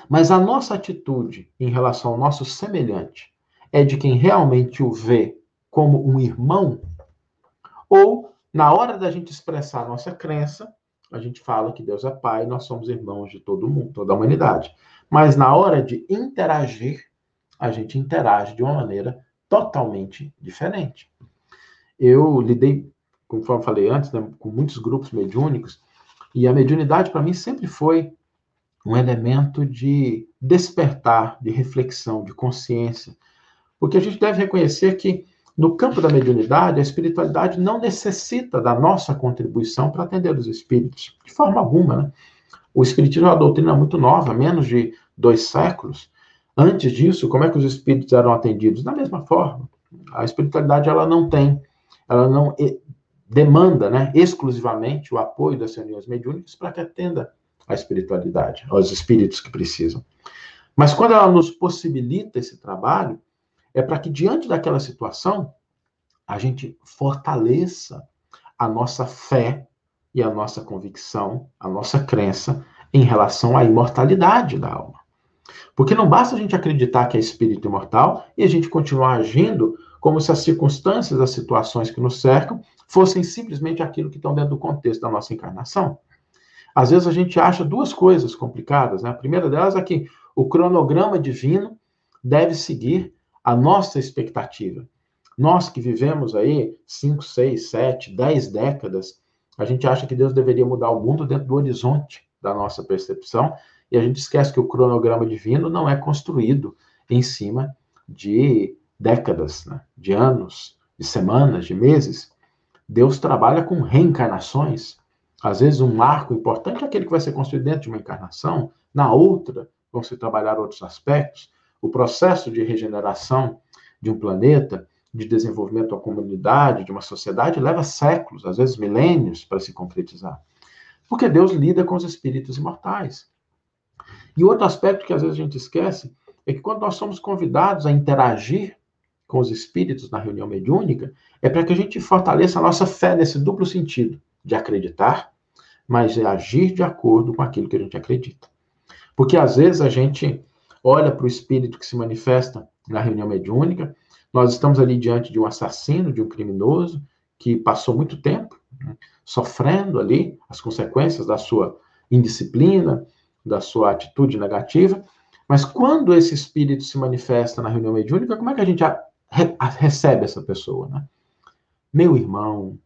Speaker 2: Mas a nossa atitude em relação ao nosso semelhante, é de quem realmente o vê como um irmão, ou na hora da gente expressar a nossa crença, a gente fala que Deus é Pai, nós somos irmãos de todo mundo, toda a humanidade. Mas na hora de interagir, a gente interage de uma maneira totalmente diferente. Eu lidei, conforme falei antes, né, com muitos grupos mediúnicos, e a mediunidade para mim sempre foi um elemento de despertar, de reflexão, de consciência, porque a gente deve reconhecer que, no campo da mediunidade, a espiritualidade não necessita da nossa contribuição para atender os espíritos, de forma alguma. Né? O espiritismo é uma doutrina muito nova, menos de dois séculos. Antes disso, como é que os espíritos eram atendidos? Da mesma forma. A espiritualidade ela não tem, ela não demanda né, exclusivamente o apoio das reuniões mediúnicas para que atenda a espiritualidade, aos espíritos que precisam. Mas quando ela nos possibilita esse trabalho, é para que diante daquela situação a gente fortaleça a nossa fé e a nossa convicção, a nossa crença em relação à imortalidade da alma. Porque não basta a gente acreditar que é espírito imortal e a gente continuar agindo como se as circunstâncias, as situações que nos cercam fossem simplesmente aquilo que estão dentro do contexto da nossa encarnação. Às vezes a gente acha duas coisas complicadas. Né? A primeira delas é que o cronograma divino deve seguir a nossa expectativa. Nós que vivemos aí 5, 6, 7, 10 décadas, a gente acha que Deus deveria mudar o mundo dentro do horizonte da nossa percepção e a gente esquece que o cronograma divino não é construído em cima de décadas, né? de anos, de semanas, de meses. Deus trabalha com reencarnações. Às vezes, um marco importante é aquele que vai ser construído dentro de uma encarnação, na outra vão se trabalhar outros aspectos. O processo de regeneração de um planeta, de desenvolvimento da comunidade, de uma sociedade, leva séculos, às vezes milênios, para se concretizar. Porque Deus lida com os espíritos imortais. E outro aspecto que às vezes a gente esquece é que quando nós somos convidados a interagir com os espíritos na reunião mediúnica, é para que a gente fortaleça a nossa fé nesse duplo sentido, de acreditar, mas de agir de acordo com aquilo que a gente acredita. Porque às vezes a gente olha para o espírito que se manifesta na reunião mediúnica, nós estamos ali diante de um assassino, de um criminoso, que passou muito tempo né, sofrendo ali as consequências da sua indisciplina, da sua atitude negativa. Mas quando esse espírito se manifesta na reunião mediúnica, como é que a gente recebe essa pessoa? Né? Meu irmão,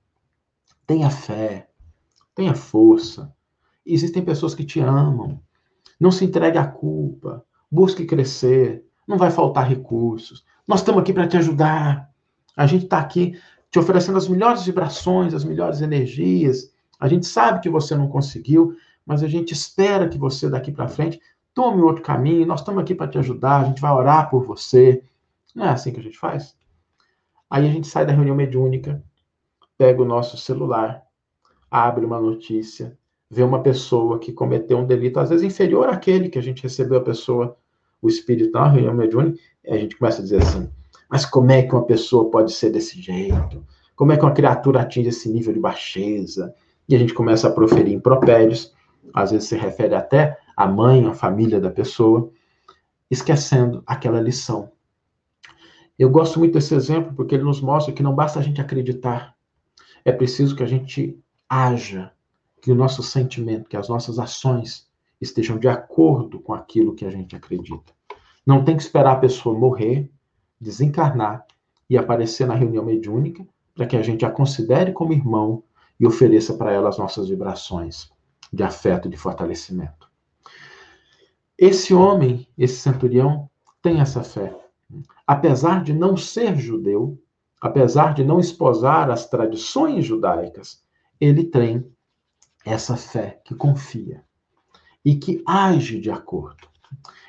Speaker 2: tenha fé, tenha força. Existem pessoas que te amam. Não se entregue à culpa. Busque crescer. Não vai faltar recursos. Nós estamos aqui para te ajudar. A gente está aqui te oferecendo as melhores vibrações, as melhores energias. A gente sabe que você não conseguiu, mas a gente espera que você daqui para frente tome outro caminho. Nós estamos aqui para te ajudar, a gente vai orar por você. Não é assim que a gente faz? Aí a gente sai da reunião mediúnica, pega o nosso celular, abre uma notícia, vê uma pessoa que cometeu um delito, às vezes inferior àquele que a gente recebeu a pessoa, o espírito na reunião mediúnica, e a gente começa a dizer assim: mas como é que uma pessoa pode ser desse jeito? Como é que uma criatura atinge esse nível de baixeza? E a gente começa a proferir impropérios às vezes se refere até à mãe, à família da pessoa, esquecendo aquela lição. Eu gosto muito desse exemplo porque ele nos mostra que não basta a gente acreditar, é preciso que a gente haja, que o nosso sentimento, que as nossas ações estejam de acordo com aquilo que a gente acredita. Não tem que esperar a pessoa morrer, desencarnar e aparecer na reunião mediúnica para que a gente a considere como irmão e ofereça para ela as nossas vibrações de afeto e de fortalecimento. Esse homem, esse centurião, tem essa fé. Apesar de não ser judeu, apesar de não esposar as tradições judaicas, ele tem essa fé que confia e que age de acordo.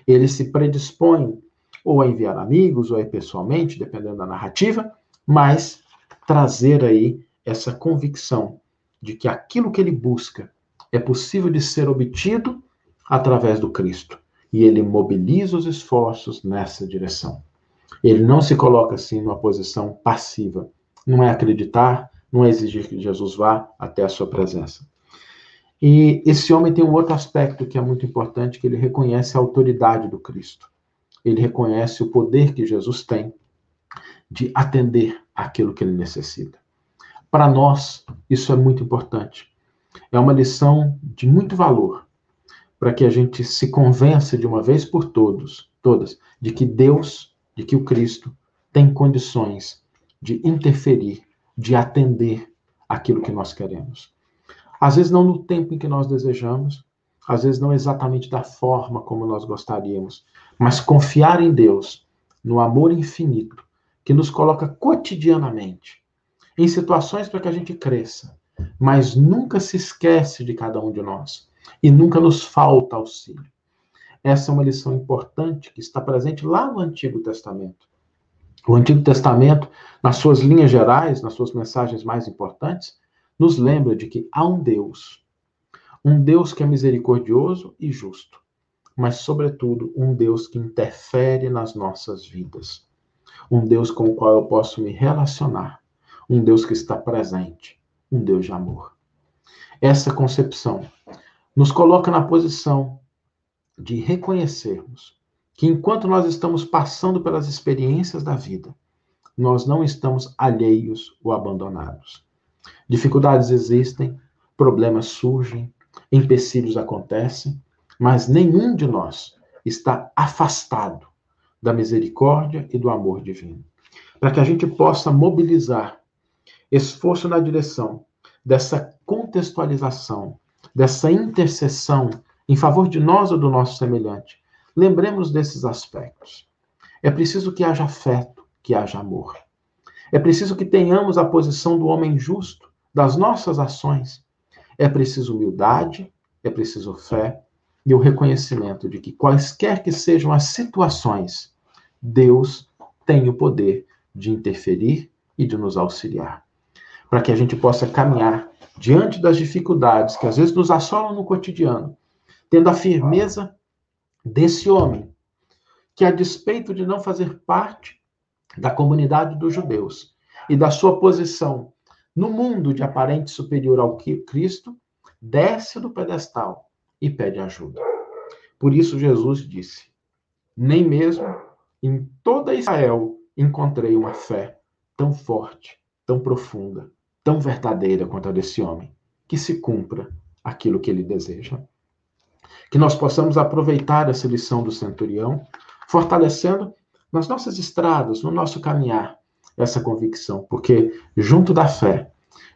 Speaker 2: Ele se predispõe ou a enviar amigos ou a ir pessoalmente, dependendo da narrativa, mas trazer aí essa convicção de que aquilo que ele busca é possível de ser obtido através do Cristo. E ele mobiliza os esforços nessa direção. Ele não se coloca assim numa posição passiva. Não é acreditar, não é exigir que Jesus vá até a sua presença. E esse homem tem um outro aspecto que é muito importante, que ele reconhece a autoridade do Cristo. Ele reconhece o poder que Jesus tem de atender aquilo que ele necessita. Para nós, isso é muito importante é uma lição de muito valor para que a gente se convença de uma vez por todos, todas, de que Deus, de que o Cristo tem condições de interferir, de atender aquilo que nós queremos. Às vezes não no tempo em que nós desejamos, às vezes não exatamente da forma como nós gostaríamos, mas confiar em Deus, no amor infinito que nos coloca cotidianamente em situações para que a gente cresça, mas nunca se esquece de cada um de nós e nunca nos falta auxílio. Essa é uma lição importante que está presente lá no Antigo Testamento. O Antigo Testamento, nas suas linhas gerais, nas suas mensagens mais importantes, nos lembra de que há um Deus, um Deus que é misericordioso e justo, mas, sobretudo, um Deus que interfere nas nossas vidas. um Deus com o qual eu posso me relacionar, um Deus que está presente, um Deus de amor. Essa concepção nos coloca na posição de reconhecermos que enquanto nós estamos passando pelas experiências da vida, nós não estamos alheios ou abandonados. Dificuldades existem, problemas surgem, empecilhos acontecem, mas nenhum de nós está afastado da misericórdia e do amor divino. Para que a gente possa mobilizar esforço na direção dessa contextualização, dessa intercessão em favor de nós ou do nosso semelhante, lembremos desses aspectos. É preciso que haja afeto, que haja amor. É preciso que tenhamos a posição do homem justo das nossas ações. É preciso humildade, é preciso fé, e o reconhecimento de que, quaisquer que sejam as situações, Deus tem o poder de interferir e de nos auxiliar. Para que a gente possa caminhar diante das dificuldades que às vezes nos assolam no cotidiano, tendo a firmeza desse homem, que a despeito de não fazer parte da comunidade dos judeus e da sua posição no mundo de aparente superior ao Cristo, desce do pedestal e pede ajuda. Por isso Jesus disse: Nem mesmo em toda Israel encontrei uma fé tão forte, tão profunda, tão verdadeira quanto a desse homem, que se cumpra aquilo que ele deseja. Que nós possamos aproveitar essa lição do centurião, fortalecendo nas nossas estradas, no nosso caminhar, essa convicção, porque junto da fé,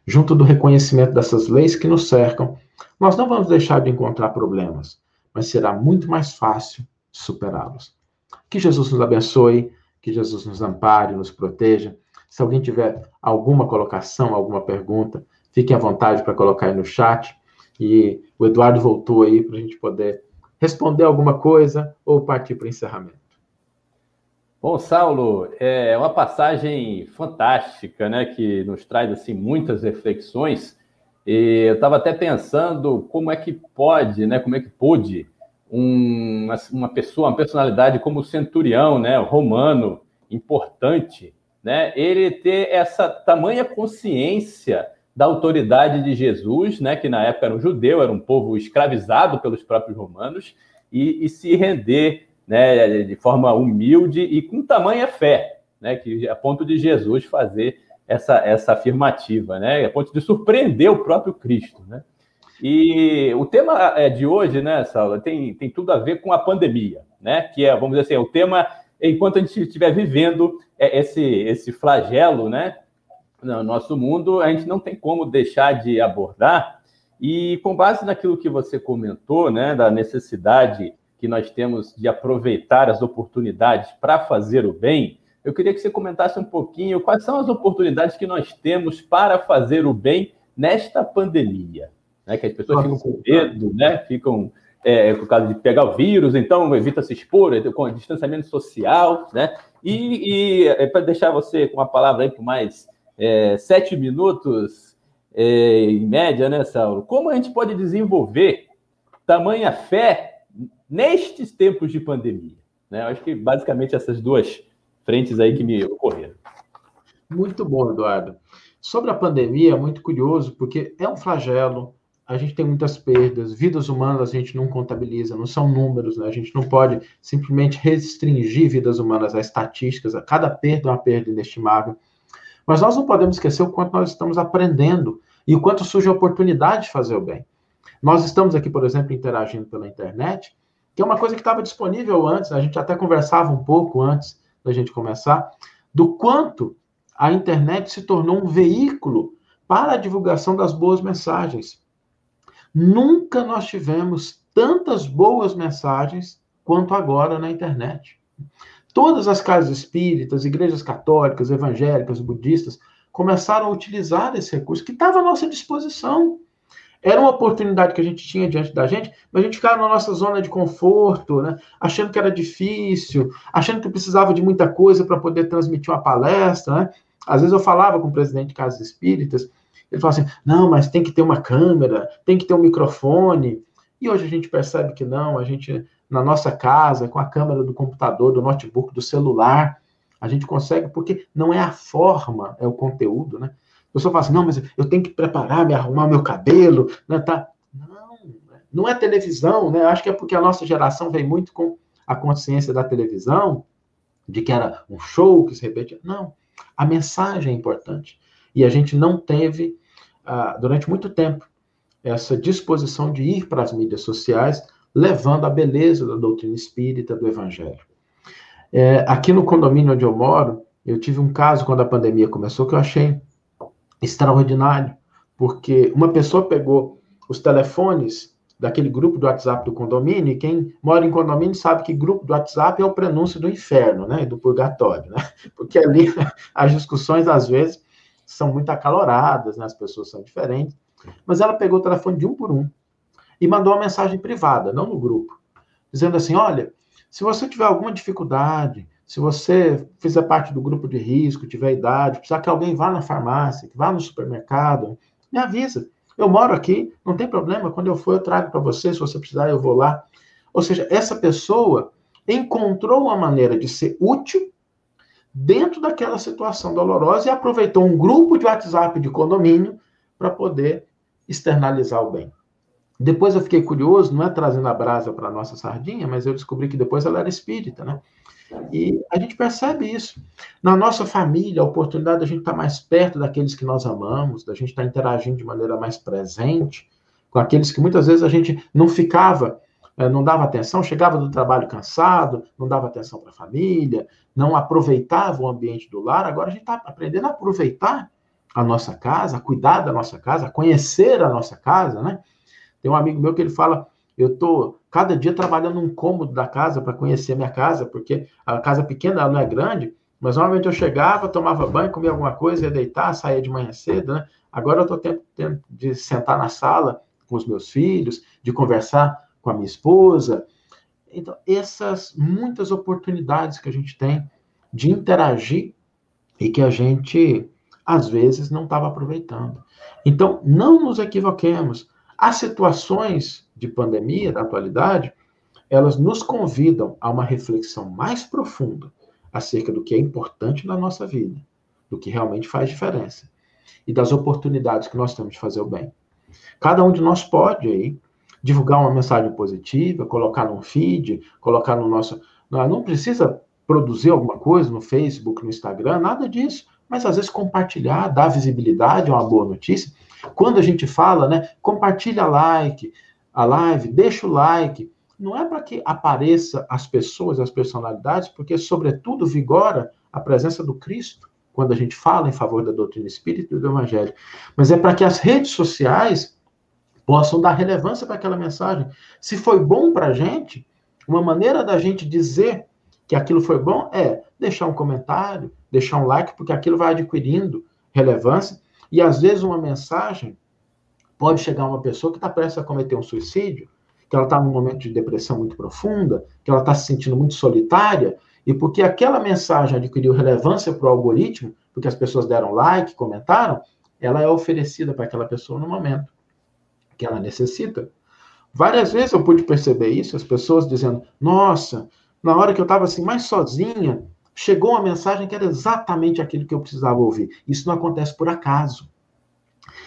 Speaker 2: junto do reconhecimento dessas leis que nos cercam, nós não vamos deixar de encontrar problemas, mas será muito mais fácil superá-los. Que Jesus nos abençoe, que Jesus nos ampare, nos proteja. Se alguém tiver alguma colocação, alguma pergunta, fique à vontade para colocar aí no chat. E o Eduardo voltou aí para a gente poder responder alguma coisa ou partir para o encerramento.
Speaker 1: Bom, Saulo, é uma passagem fantástica, né, que nos traz assim muitas reflexões. E eu estava até pensando como é que pode, né, como é que pôde um, uma pessoa, uma personalidade como o centurião, né, romano, importante, né, ele ter essa tamanha consciência da autoridade de Jesus, né, que na época era um judeu, era um povo escravizado pelos próprios romanos, e, e se render né, de forma humilde e com tamanha fé, né, que a ponto de Jesus fazer essa, essa afirmativa, né? A ponto de surpreender o próprio Cristo, né? E o tema é, de hoje, né, Saulo, tem, tem tudo a ver com a pandemia, né? Que é, vamos dizer assim, é o tema enquanto a gente estiver vivendo é, esse, esse flagelo, né? No nosso mundo, a gente não tem como deixar de abordar. E com base naquilo que você comentou, né, da necessidade que nós temos de aproveitar as oportunidades para fazer o bem, eu queria que você comentasse um pouquinho quais são as oportunidades que nós temos para fazer o bem nesta pandemia. Né? Que as pessoas ficam com medo, né? ficam é, por causa de pegar o vírus, então evita se expor, com distanciamento social, né? E, e é, para deixar você com a palavra aí por mais é, sete minutos, é, em média, né, Saulo? Como a gente pode desenvolver tamanha fé nestes tempos de pandemia? Né? Eu acho que basicamente essas duas frentes aí que me ocorreram.
Speaker 2: Muito bom, Eduardo. Sobre a pandemia, é muito curioso, porque é um flagelo, a gente tem muitas perdas, vidas humanas a gente não contabiliza, não são números, né? A gente não pode simplesmente restringir vidas humanas a estatísticas, a cada perda é uma perda inestimável. Mas nós não podemos esquecer o quanto nós estamos aprendendo e o quanto surge a oportunidade de fazer o bem. Nós estamos aqui, por exemplo, interagindo pela internet, que é uma coisa que estava disponível antes, a gente até conversava um pouco antes, da gente começar, do quanto a internet se tornou um veículo para a divulgação das boas mensagens. Nunca nós tivemos tantas boas mensagens quanto agora na internet. Todas as casas espíritas, igrejas católicas, evangélicas, budistas, começaram a utilizar esse recurso que estava à nossa disposição. Era uma oportunidade que a gente tinha diante da gente, mas a gente ficava na nossa zona de conforto, né? achando que era difícil, achando que precisava de muita coisa para poder transmitir uma palestra. Né? Às vezes eu falava com o presidente de casas espíritas, ele falava assim: não, mas tem que ter uma câmera, tem que ter um microfone. E hoje a gente percebe que não, a gente, na nossa casa, com a câmera do computador, do notebook, do celular, A gente consegue, porque não é a forma, é o conteúdo, né? A pessoa fala assim, não, mas eu tenho que preparar, me arrumar o meu cabelo, né? Tá. Não, não é televisão, né? Acho que é porque a nossa geração vem muito com a consciência da televisão, de que era um show que se repetia. Não, a mensagem é importante. E a gente não teve, uh, durante muito tempo, essa disposição de ir para as mídias sociais, levando a beleza da doutrina espírita, do evangelho. É, aqui no condomínio onde eu moro, eu tive um caso quando a pandemia começou que eu achei extraordinário, porque uma pessoa pegou os telefones daquele grupo do WhatsApp do condomínio, e quem mora em condomínio sabe que grupo do WhatsApp é o prenúncio do inferno, né, do purgatório, né, porque ali as discussões, às vezes, são muito acaloradas, né, as pessoas são diferentes, mas ela pegou o telefone de um por um e mandou uma mensagem privada, não no grupo, dizendo assim, olha, se você tiver alguma dificuldade, se você fizer parte do grupo de risco, tiver idade, precisar que alguém vá na farmácia, que vá no supermercado, me avisa. Eu moro aqui, não tem problema. Quando eu for, eu trago para você. Se você precisar, eu vou lá. Ou seja, essa pessoa encontrou uma maneira de ser útil dentro daquela situação dolorosa e aproveitou um grupo de WhatsApp de condomínio para poder externalizar o bem. Depois eu fiquei curioso, não é trazendo a brasa para a nossa sardinha, mas eu descobri que depois ela era espírita, né? E a gente percebe isso. Na nossa família, a oportunidade da gente estar mais perto daqueles que nós amamos, da gente estar interagindo de maneira mais presente, com aqueles que muitas vezes a gente não ficava, eh, não dava atenção, chegava do trabalho cansado, não dava atenção para a família, não aproveitava o ambiente do lar. Agora a gente está aprendendo a aproveitar a nossa casa, a cuidar da nossa casa, a conhecer a nossa casa, né? Tem um amigo meu que ele fala eu estou cada dia trabalhando um cômodo da casa para conhecer a minha casa, porque a casa pequena ela não é grande, mas normalmente eu chegava, tomava banho, comia alguma coisa, ia deitar, saía de manhã cedo, né? Agora eu estou tendo, tendo de sentar na sala com os meus filhos, de conversar com a minha esposa. Então, essas muitas oportunidades que a gente tem de interagir e que a gente, às vezes, não estava aproveitando. Então, não nos equivoquemos. As situações de pandemia da atualidade, elas nos convidam a uma reflexão mais profunda acerca do que é importante na nossa vida, do que realmente faz diferença e das oportunidades que nós temos de fazer o bem. Cada um de nós pode aí divulgar uma mensagem positiva, colocar num feed, colocar no nosso, não precisa produzir alguma coisa no Facebook, no Instagram, nada disso, mas às vezes compartilhar, dar visibilidade a uma boa notícia. Quando a gente fala, né, compartilha like, a live, deixa o like. Não é para que apareça as pessoas, as personalidades, porque, sobretudo, vigora a presença do Cristo quando a gente fala em favor da doutrina espírita e do evangelho. Mas é para que as redes sociais possam dar relevância para aquela mensagem. Se foi bom para a gente, uma maneira da gente dizer que aquilo foi bom é deixar um comentário, deixar um like, porque aquilo vai adquirindo relevância. E às vezes uma mensagem Pode chegar uma pessoa que está prestes a cometer um suicídio, que ela está num momento de depressão muito profunda, que ela está se sentindo muito solitária, e porque aquela mensagem adquiriu relevância para o algoritmo, porque as pessoas deram like, comentaram, ela é oferecida para aquela pessoa no momento que ela necessita. Várias vezes eu pude perceber isso, as pessoas dizendo: Nossa, na hora que eu estava assim mais sozinha, chegou uma mensagem que era exatamente aquilo que eu precisava ouvir. Isso não acontece por acaso.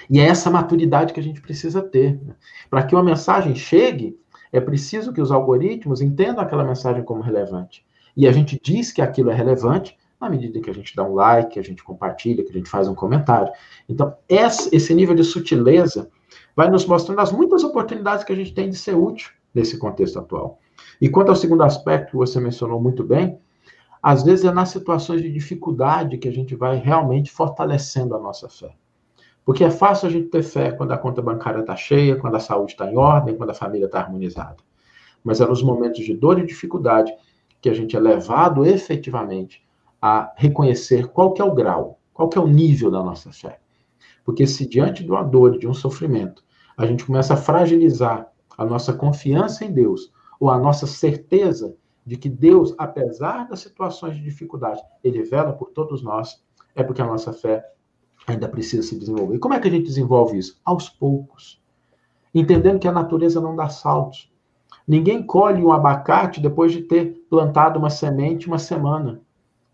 Speaker 2: E é essa maturidade que a gente precisa ter. Né? Para que uma mensagem chegue, é preciso que os algoritmos entendam aquela mensagem como relevante. E a gente diz que aquilo é relevante na medida que a gente dá um like, que a gente compartilha, que a gente faz um comentário. Então, esse nível de sutileza vai nos mostrando as muitas oportunidades que a gente tem de ser útil nesse contexto atual. E quanto ao segundo aspecto que você mencionou muito bem, às vezes é nas situações de dificuldade que a gente vai realmente fortalecendo a nossa fé. Porque é fácil a gente ter fé quando a conta bancária está cheia, quando a saúde está em ordem, quando a família está harmonizada. Mas é nos momentos de dor e dificuldade que a gente é levado efetivamente a reconhecer qual que é o grau, qual que é o nível da nossa fé. Porque se diante de uma dor, de um sofrimento, a gente começa a fragilizar a nossa confiança em Deus, ou a nossa certeza de que Deus, apesar das situações de dificuldade, ele vela por todos nós, é porque a nossa fé ainda precisa se desenvolver. E como é que a gente desenvolve isso? Aos poucos. Entendendo que a natureza não dá saltos. Ninguém colhe um abacate depois de ter plantado uma semente uma semana.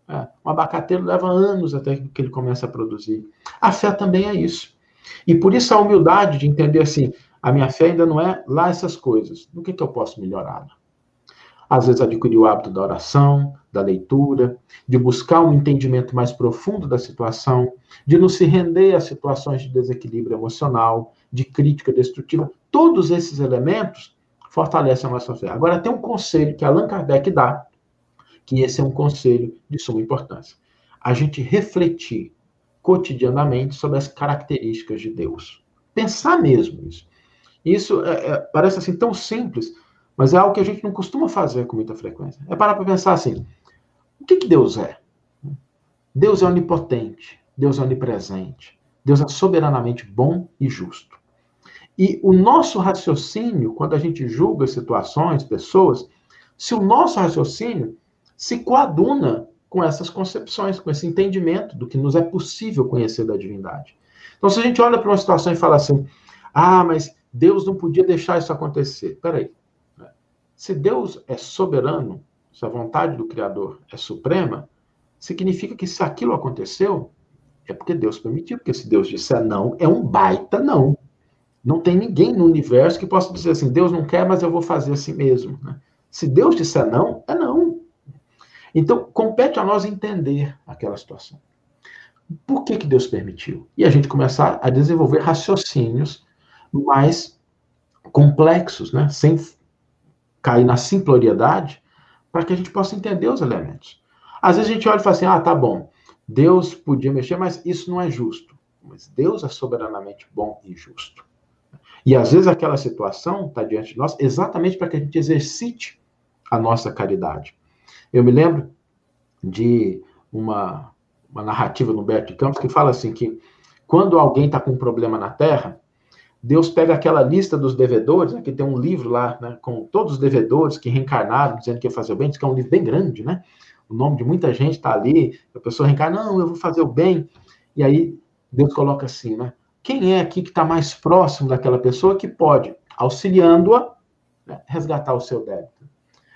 Speaker 2: É, um abacateiro leva anos até que ele comece a produzir. A fé também é isso. E por isso a humildade de entender assim, a minha fé ainda não é lá essas coisas. No que, que eu posso melhorá-la? Às vezes adquirir o hábito da oração, da leitura, de buscar um entendimento mais profundo da situação, de não se render a situações de desequilíbrio emocional, de crítica destrutiva. Todos esses elementos fortalecem a nossa fé. Agora, tem um conselho que Allan Kardec dá, que esse é um conselho de suma importância. A gente refletir cotidianamente sobre as características de Deus. Pensar mesmo isso. Isso é, é, parece assim tão simples, mas é algo que a gente não costuma fazer com muita frequência. É parar para pensar assim: o que, que Deus é? Deus é onipotente, Deus é onipresente, Deus é soberanamente bom e justo. E o nosso raciocínio, quando a gente julga situações, pessoas, se o nosso raciocínio se coaduna com essas concepções, com esse entendimento do que nos é possível conhecer da divindade. Então, se a gente olha para uma situação e fala assim, ah, mas Deus não podia deixar isso acontecer. Peraí. Se Deus é soberano, se a vontade do Criador é suprema, significa que se aquilo aconteceu, é porque Deus permitiu. Porque se Deus disser não, é um baita não. Não tem ninguém no universo que possa dizer assim: Deus não quer, mas eu vou fazer assim mesmo. Né? Se Deus disser não, é não. Então, compete a nós entender aquela situação. Por que, que Deus permitiu? E a gente começar a desenvolver raciocínios mais complexos, né? sem cair na simploriedade, para que a gente possa entender os elementos. Às vezes a gente olha e fala assim: ah, tá bom, Deus podia mexer, mas isso não é justo. Mas Deus é soberanamente bom e justo. E às vezes aquela situação está diante de nós exatamente para que a gente exercite a nossa caridade. Eu me lembro de uma, uma narrativa no Humberto de Campos que fala assim que quando alguém está com um problema na Terra, Deus pega aquela lista dos devedores, aqui né, tem um livro lá né, com todos os devedores que reencarnaram, dizendo que ia fazer o bem, diz que é um livro bem grande, né? O nome de muita gente está ali, a pessoa reencarna, não, eu vou fazer o bem. E aí Deus coloca assim, né? Quem é aqui que está mais próximo daquela pessoa que pode, auxiliando-a, né, resgatar o seu débito?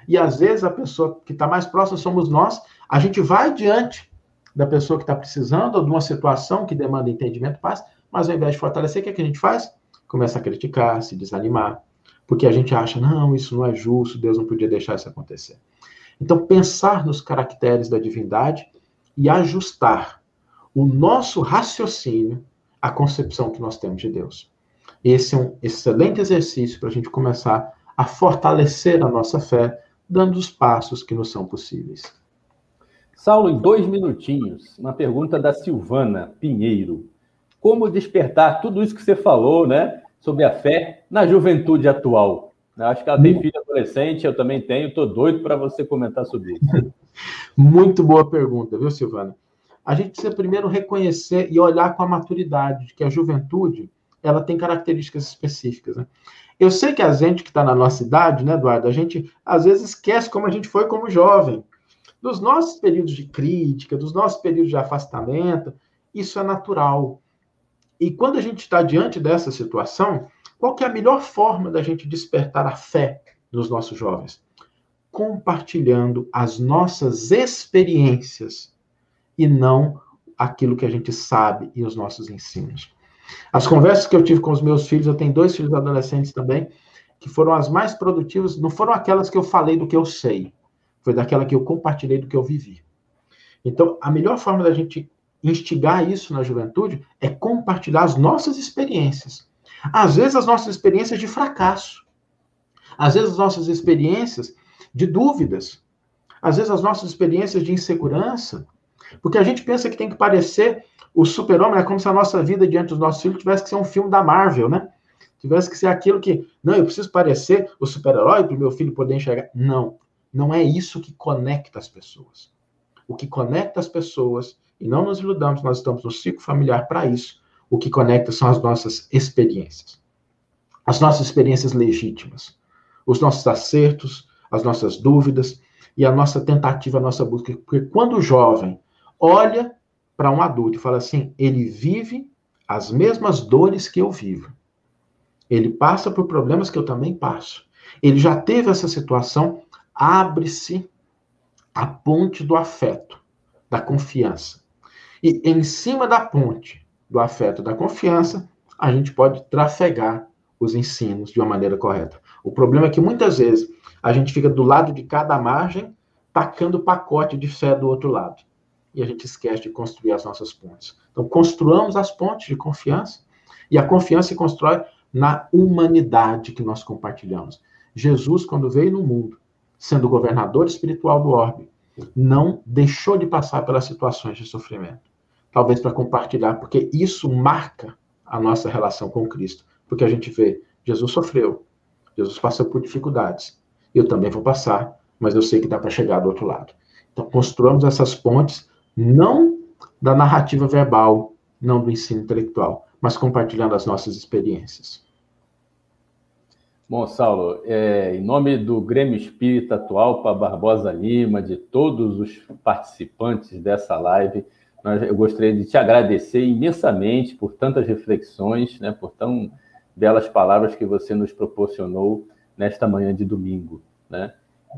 Speaker 2: E às vezes a pessoa que está mais próxima somos nós, a gente vai diante da pessoa que está precisando ou de uma situação que demanda entendimento, paz, mas ao invés de fortalecer, o que, é que a gente faz? Começa a criticar, se desanimar, porque a gente acha, não, isso não é justo, Deus não podia deixar isso acontecer. Então, pensar nos caracteres da divindade e ajustar o nosso raciocínio à concepção que nós temos de Deus. Esse é um excelente exercício para a gente começar a fortalecer a nossa fé dando os passos que nos são possíveis.
Speaker 1: Saulo, em dois minutinhos, uma pergunta da Silvana Pinheiro. Como despertar tudo isso que você falou, né, sobre a fé na juventude atual? Eu acho que ela tem filho adolescente, eu também tenho, estou doido para você comentar sobre isso.
Speaker 2: Muito boa pergunta, viu, Silvana? A gente precisa primeiro reconhecer e olhar com a maturidade de que a juventude ela tem características específicas. Né? Eu sei que a gente que está na nossa idade, né, Eduardo, a gente às vezes esquece como a gente foi como jovem. Dos nossos períodos de crítica, dos nossos períodos de afastamento, isso é natural. E quando a gente está diante dessa situação, qual é a melhor forma da gente despertar a fé nos nossos jovens? Compartilhando as nossas experiências e não aquilo que a gente sabe e os nossos ensinos. As conversas que eu tive com os meus filhos, eu tenho dois filhos adolescentes também, que foram as mais produtivas, não foram aquelas que eu falei do que eu sei, foi daquela que eu compartilhei do que eu vivi. Então, a melhor forma da gente instigar isso na juventude é compartilhar as nossas experiências. Às vezes, as nossas experiências de fracasso. Às vezes, as nossas experiências de dúvidas. Às vezes, as nossas experiências de insegurança. Porque a gente pensa que tem que parecer o super-homem é como se a nossa vida diante dos nossos filhos tivesse que ser um filme da Marvel, né? Tivesse que ser aquilo que, não, eu preciso parecer o super-herói para o meu filho poder enxergar. Não, não é isso que conecta as pessoas. O que conecta as pessoas, e não nos iludamos, nós estamos no ciclo familiar para isso, o que conecta são as nossas experiências. As nossas experiências legítimas. Os nossos acertos, as nossas dúvidas e a nossa tentativa, a nossa busca. Porque quando o jovem olha para um adulto e fala assim: ele vive as mesmas dores que eu vivo. Ele passa por problemas que eu também passo. Ele já teve essa situação, abre-se a ponte do afeto confiança. E em cima da ponte do afeto da confiança, a gente pode trafegar os ensinos de uma maneira correta. O problema é que muitas vezes a gente fica do lado de cada margem, tacando pacote de fé do outro lado. E a gente esquece de construir as nossas pontes. Então, construamos as pontes de confiança, e a confiança se constrói na humanidade que nós compartilhamos. Jesus, quando veio no mundo, sendo governador espiritual do orbe, não deixou de passar pelas situações de sofrimento. Talvez para compartilhar, porque isso marca a nossa relação com Cristo. Porque a gente vê, Jesus sofreu, Jesus passou por dificuldades. Eu também vou passar, mas eu sei que dá para chegar do outro lado. Então, construamos essas pontes, não da narrativa verbal, não do ensino intelectual, mas compartilhando as nossas experiências.
Speaker 1: Bom, Saulo, é, em nome do Grêmio Espírita atual para Barbosa Lima, de todos os participantes dessa live, eu gostaria de te agradecer imensamente por tantas reflexões, né, por tão belas palavras que você nos proporcionou nesta manhã de domingo. Né?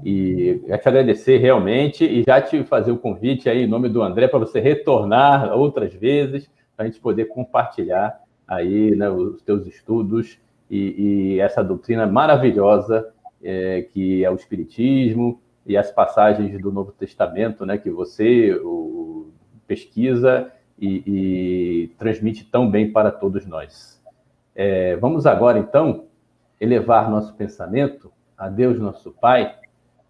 Speaker 1: E te agradecer realmente e já te fazer o convite aí em nome do André para você retornar outras vezes, para a gente poder compartilhar aí né, os teus estudos e, e essa doutrina maravilhosa é, que é o Espiritismo e as passagens do Novo Testamento, né, que você o, pesquisa e, e, transmite tão bem para todos nós. É, vamos agora, então, elevar nosso pensamento a Deus, nosso Pai,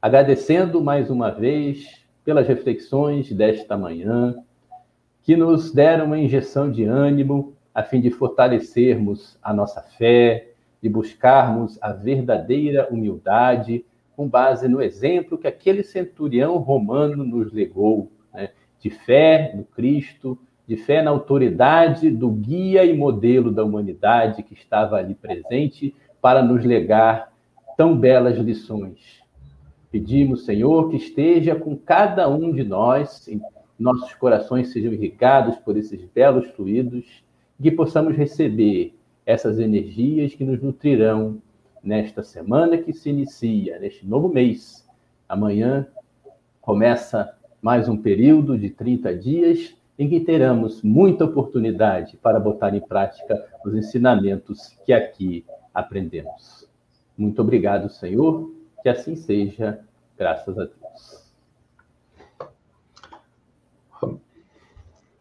Speaker 1: agradecendo mais uma vez pelas reflexões desta manhã, que nos deram uma injeção de ânimo a fim de fortalecermos a nossa fé, de buscarmos a verdadeira humildade com base no exemplo que aquele centurião romano nos legou? De fé no Cristo, de fé na autoridade do guia e modelo da humanidade que estava ali presente para nos legar tão belas lições. Pedimos, Senhor, que esteja com cada um de nós, nossos corações sejam irrigados por esses belos fluidos, que possamos receber essas energias que nos nutrirão nesta semana que se inicia, neste novo mês. Amanhã começa mais um período de 30 dias em que teremos muita oportunidade para botar em prática os ensinamentos que aqui aprendemos. Muito obrigado, Senhor, que assim seja, graças a Deus.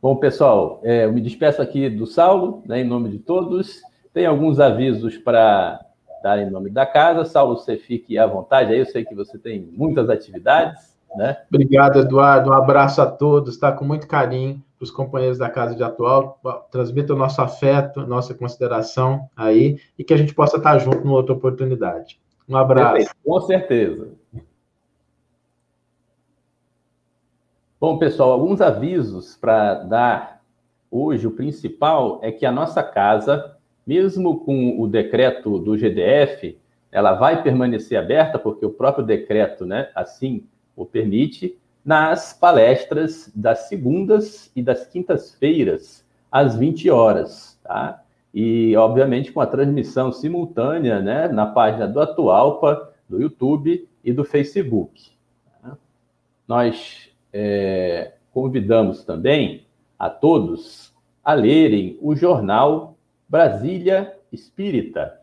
Speaker 1: Bom, pessoal, é, eu me despeço aqui do Saulo, né, em nome de todos. Tem alguns avisos para dar em nome da casa. Saulo, você fique à vontade aí. Eu sei que você tem muitas atividades, né?
Speaker 2: Obrigado, Eduardo. Um abraço a todos. Está com muito carinho para os companheiros da Casa de Atual. Transmita o nosso afeto, nossa consideração aí e que a gente possa estar junto numa outra oportunidade. Um abraço.
Speaker 1: Com certeza. Bom, pessoal, alguns avisos para dar hoje. O principal é que a nossa casa mesmo com o decreto do GDF, ela vai permanecer aberta, porque o próprio decreto né, assim o permite, nas palestras das segundas e das quintas-feiras, às 20 horas. Tá? E, obviamente, com a transmissão simultânea né, na página do Atualpa, do YouTube e do Facebook. Tá? Nós é, convidamos também a todos a lerem o jornal Brasília Espírita,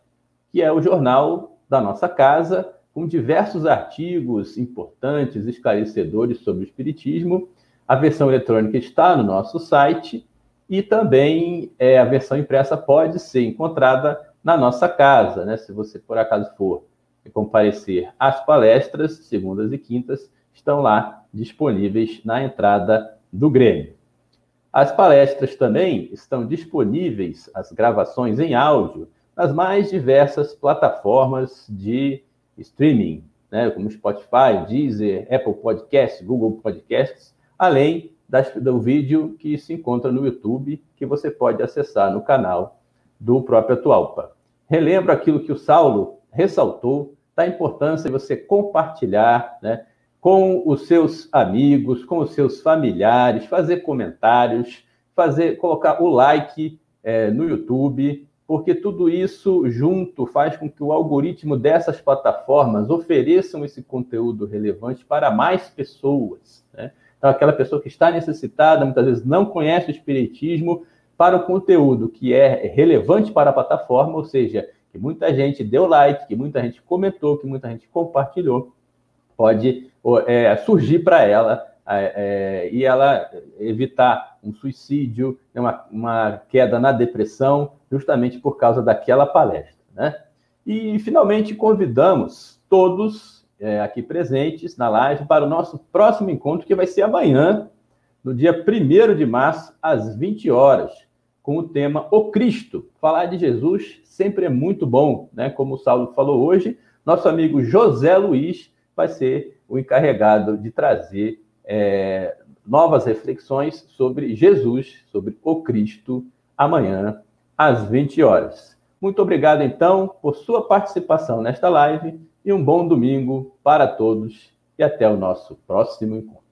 Speaker 1: que é o jornal da nossa casa, com diversos artigos importantes, esclarecedores sobre o Espiritismo. A versão eletrônica está no nosso site e também é, a versão impressa pode ser encontrada na nossa casa, né? Se você por acaso for comparecer às palestras, segundas e quintas, estão lá disponíveis na entrada do Grêmio. As palestras também estão disponíveis, as gravações em áudio, nas mais diversas plataformas de streaming, né, como Spotify, Deezer, Apple Podcasts, Google Podcasts, além das, do vídeo que se encontra no YouTube, que você pode acessar no canal do próprio Atualpa. Relembro aquilo que o Saulo ressaltou, da importância de você compartilhar, né, com os seus amigos, com os seus familiares, fazer comentários, fazer, colocar o like é, no YouTube, porque tudo isso junto faz com que o algoritmo dessas plataformas ofereçam esse conteúdo relevante para mais pessoas. Né? Então, aquela pessoa que está necessitada, muitas vezes não conhece o Espiritismo, para o conteúdo que é relevante para a plataforma, ou seja, que muita gente deu like, que muita gente comentou, que muita gente compartilhou, pode é, surgir para ela é, é, e ela evitar um suicídio, né, uma, uma, queda na depressão, justamente por causa daquela palestra. Né? E, finalmente, convidamos todos é, aqui presentes na live para o nosso próximo encontro, que vai ser amanhã, no dia 1 de março, às 20 horas, com o tema O Cristo. Falar de Jesus sempre é muito bom, né? Como o Saulo falou hoje, nosso amigo José Luiz vai ser o encarregado de trazer é, novas reflexões sobre Jesus, sobre o Cristo, amanhã, às 20 horas. Muito obrigado, então, por sua participação nesta live e um bom domingo para todos e até o nosso próximo encontro.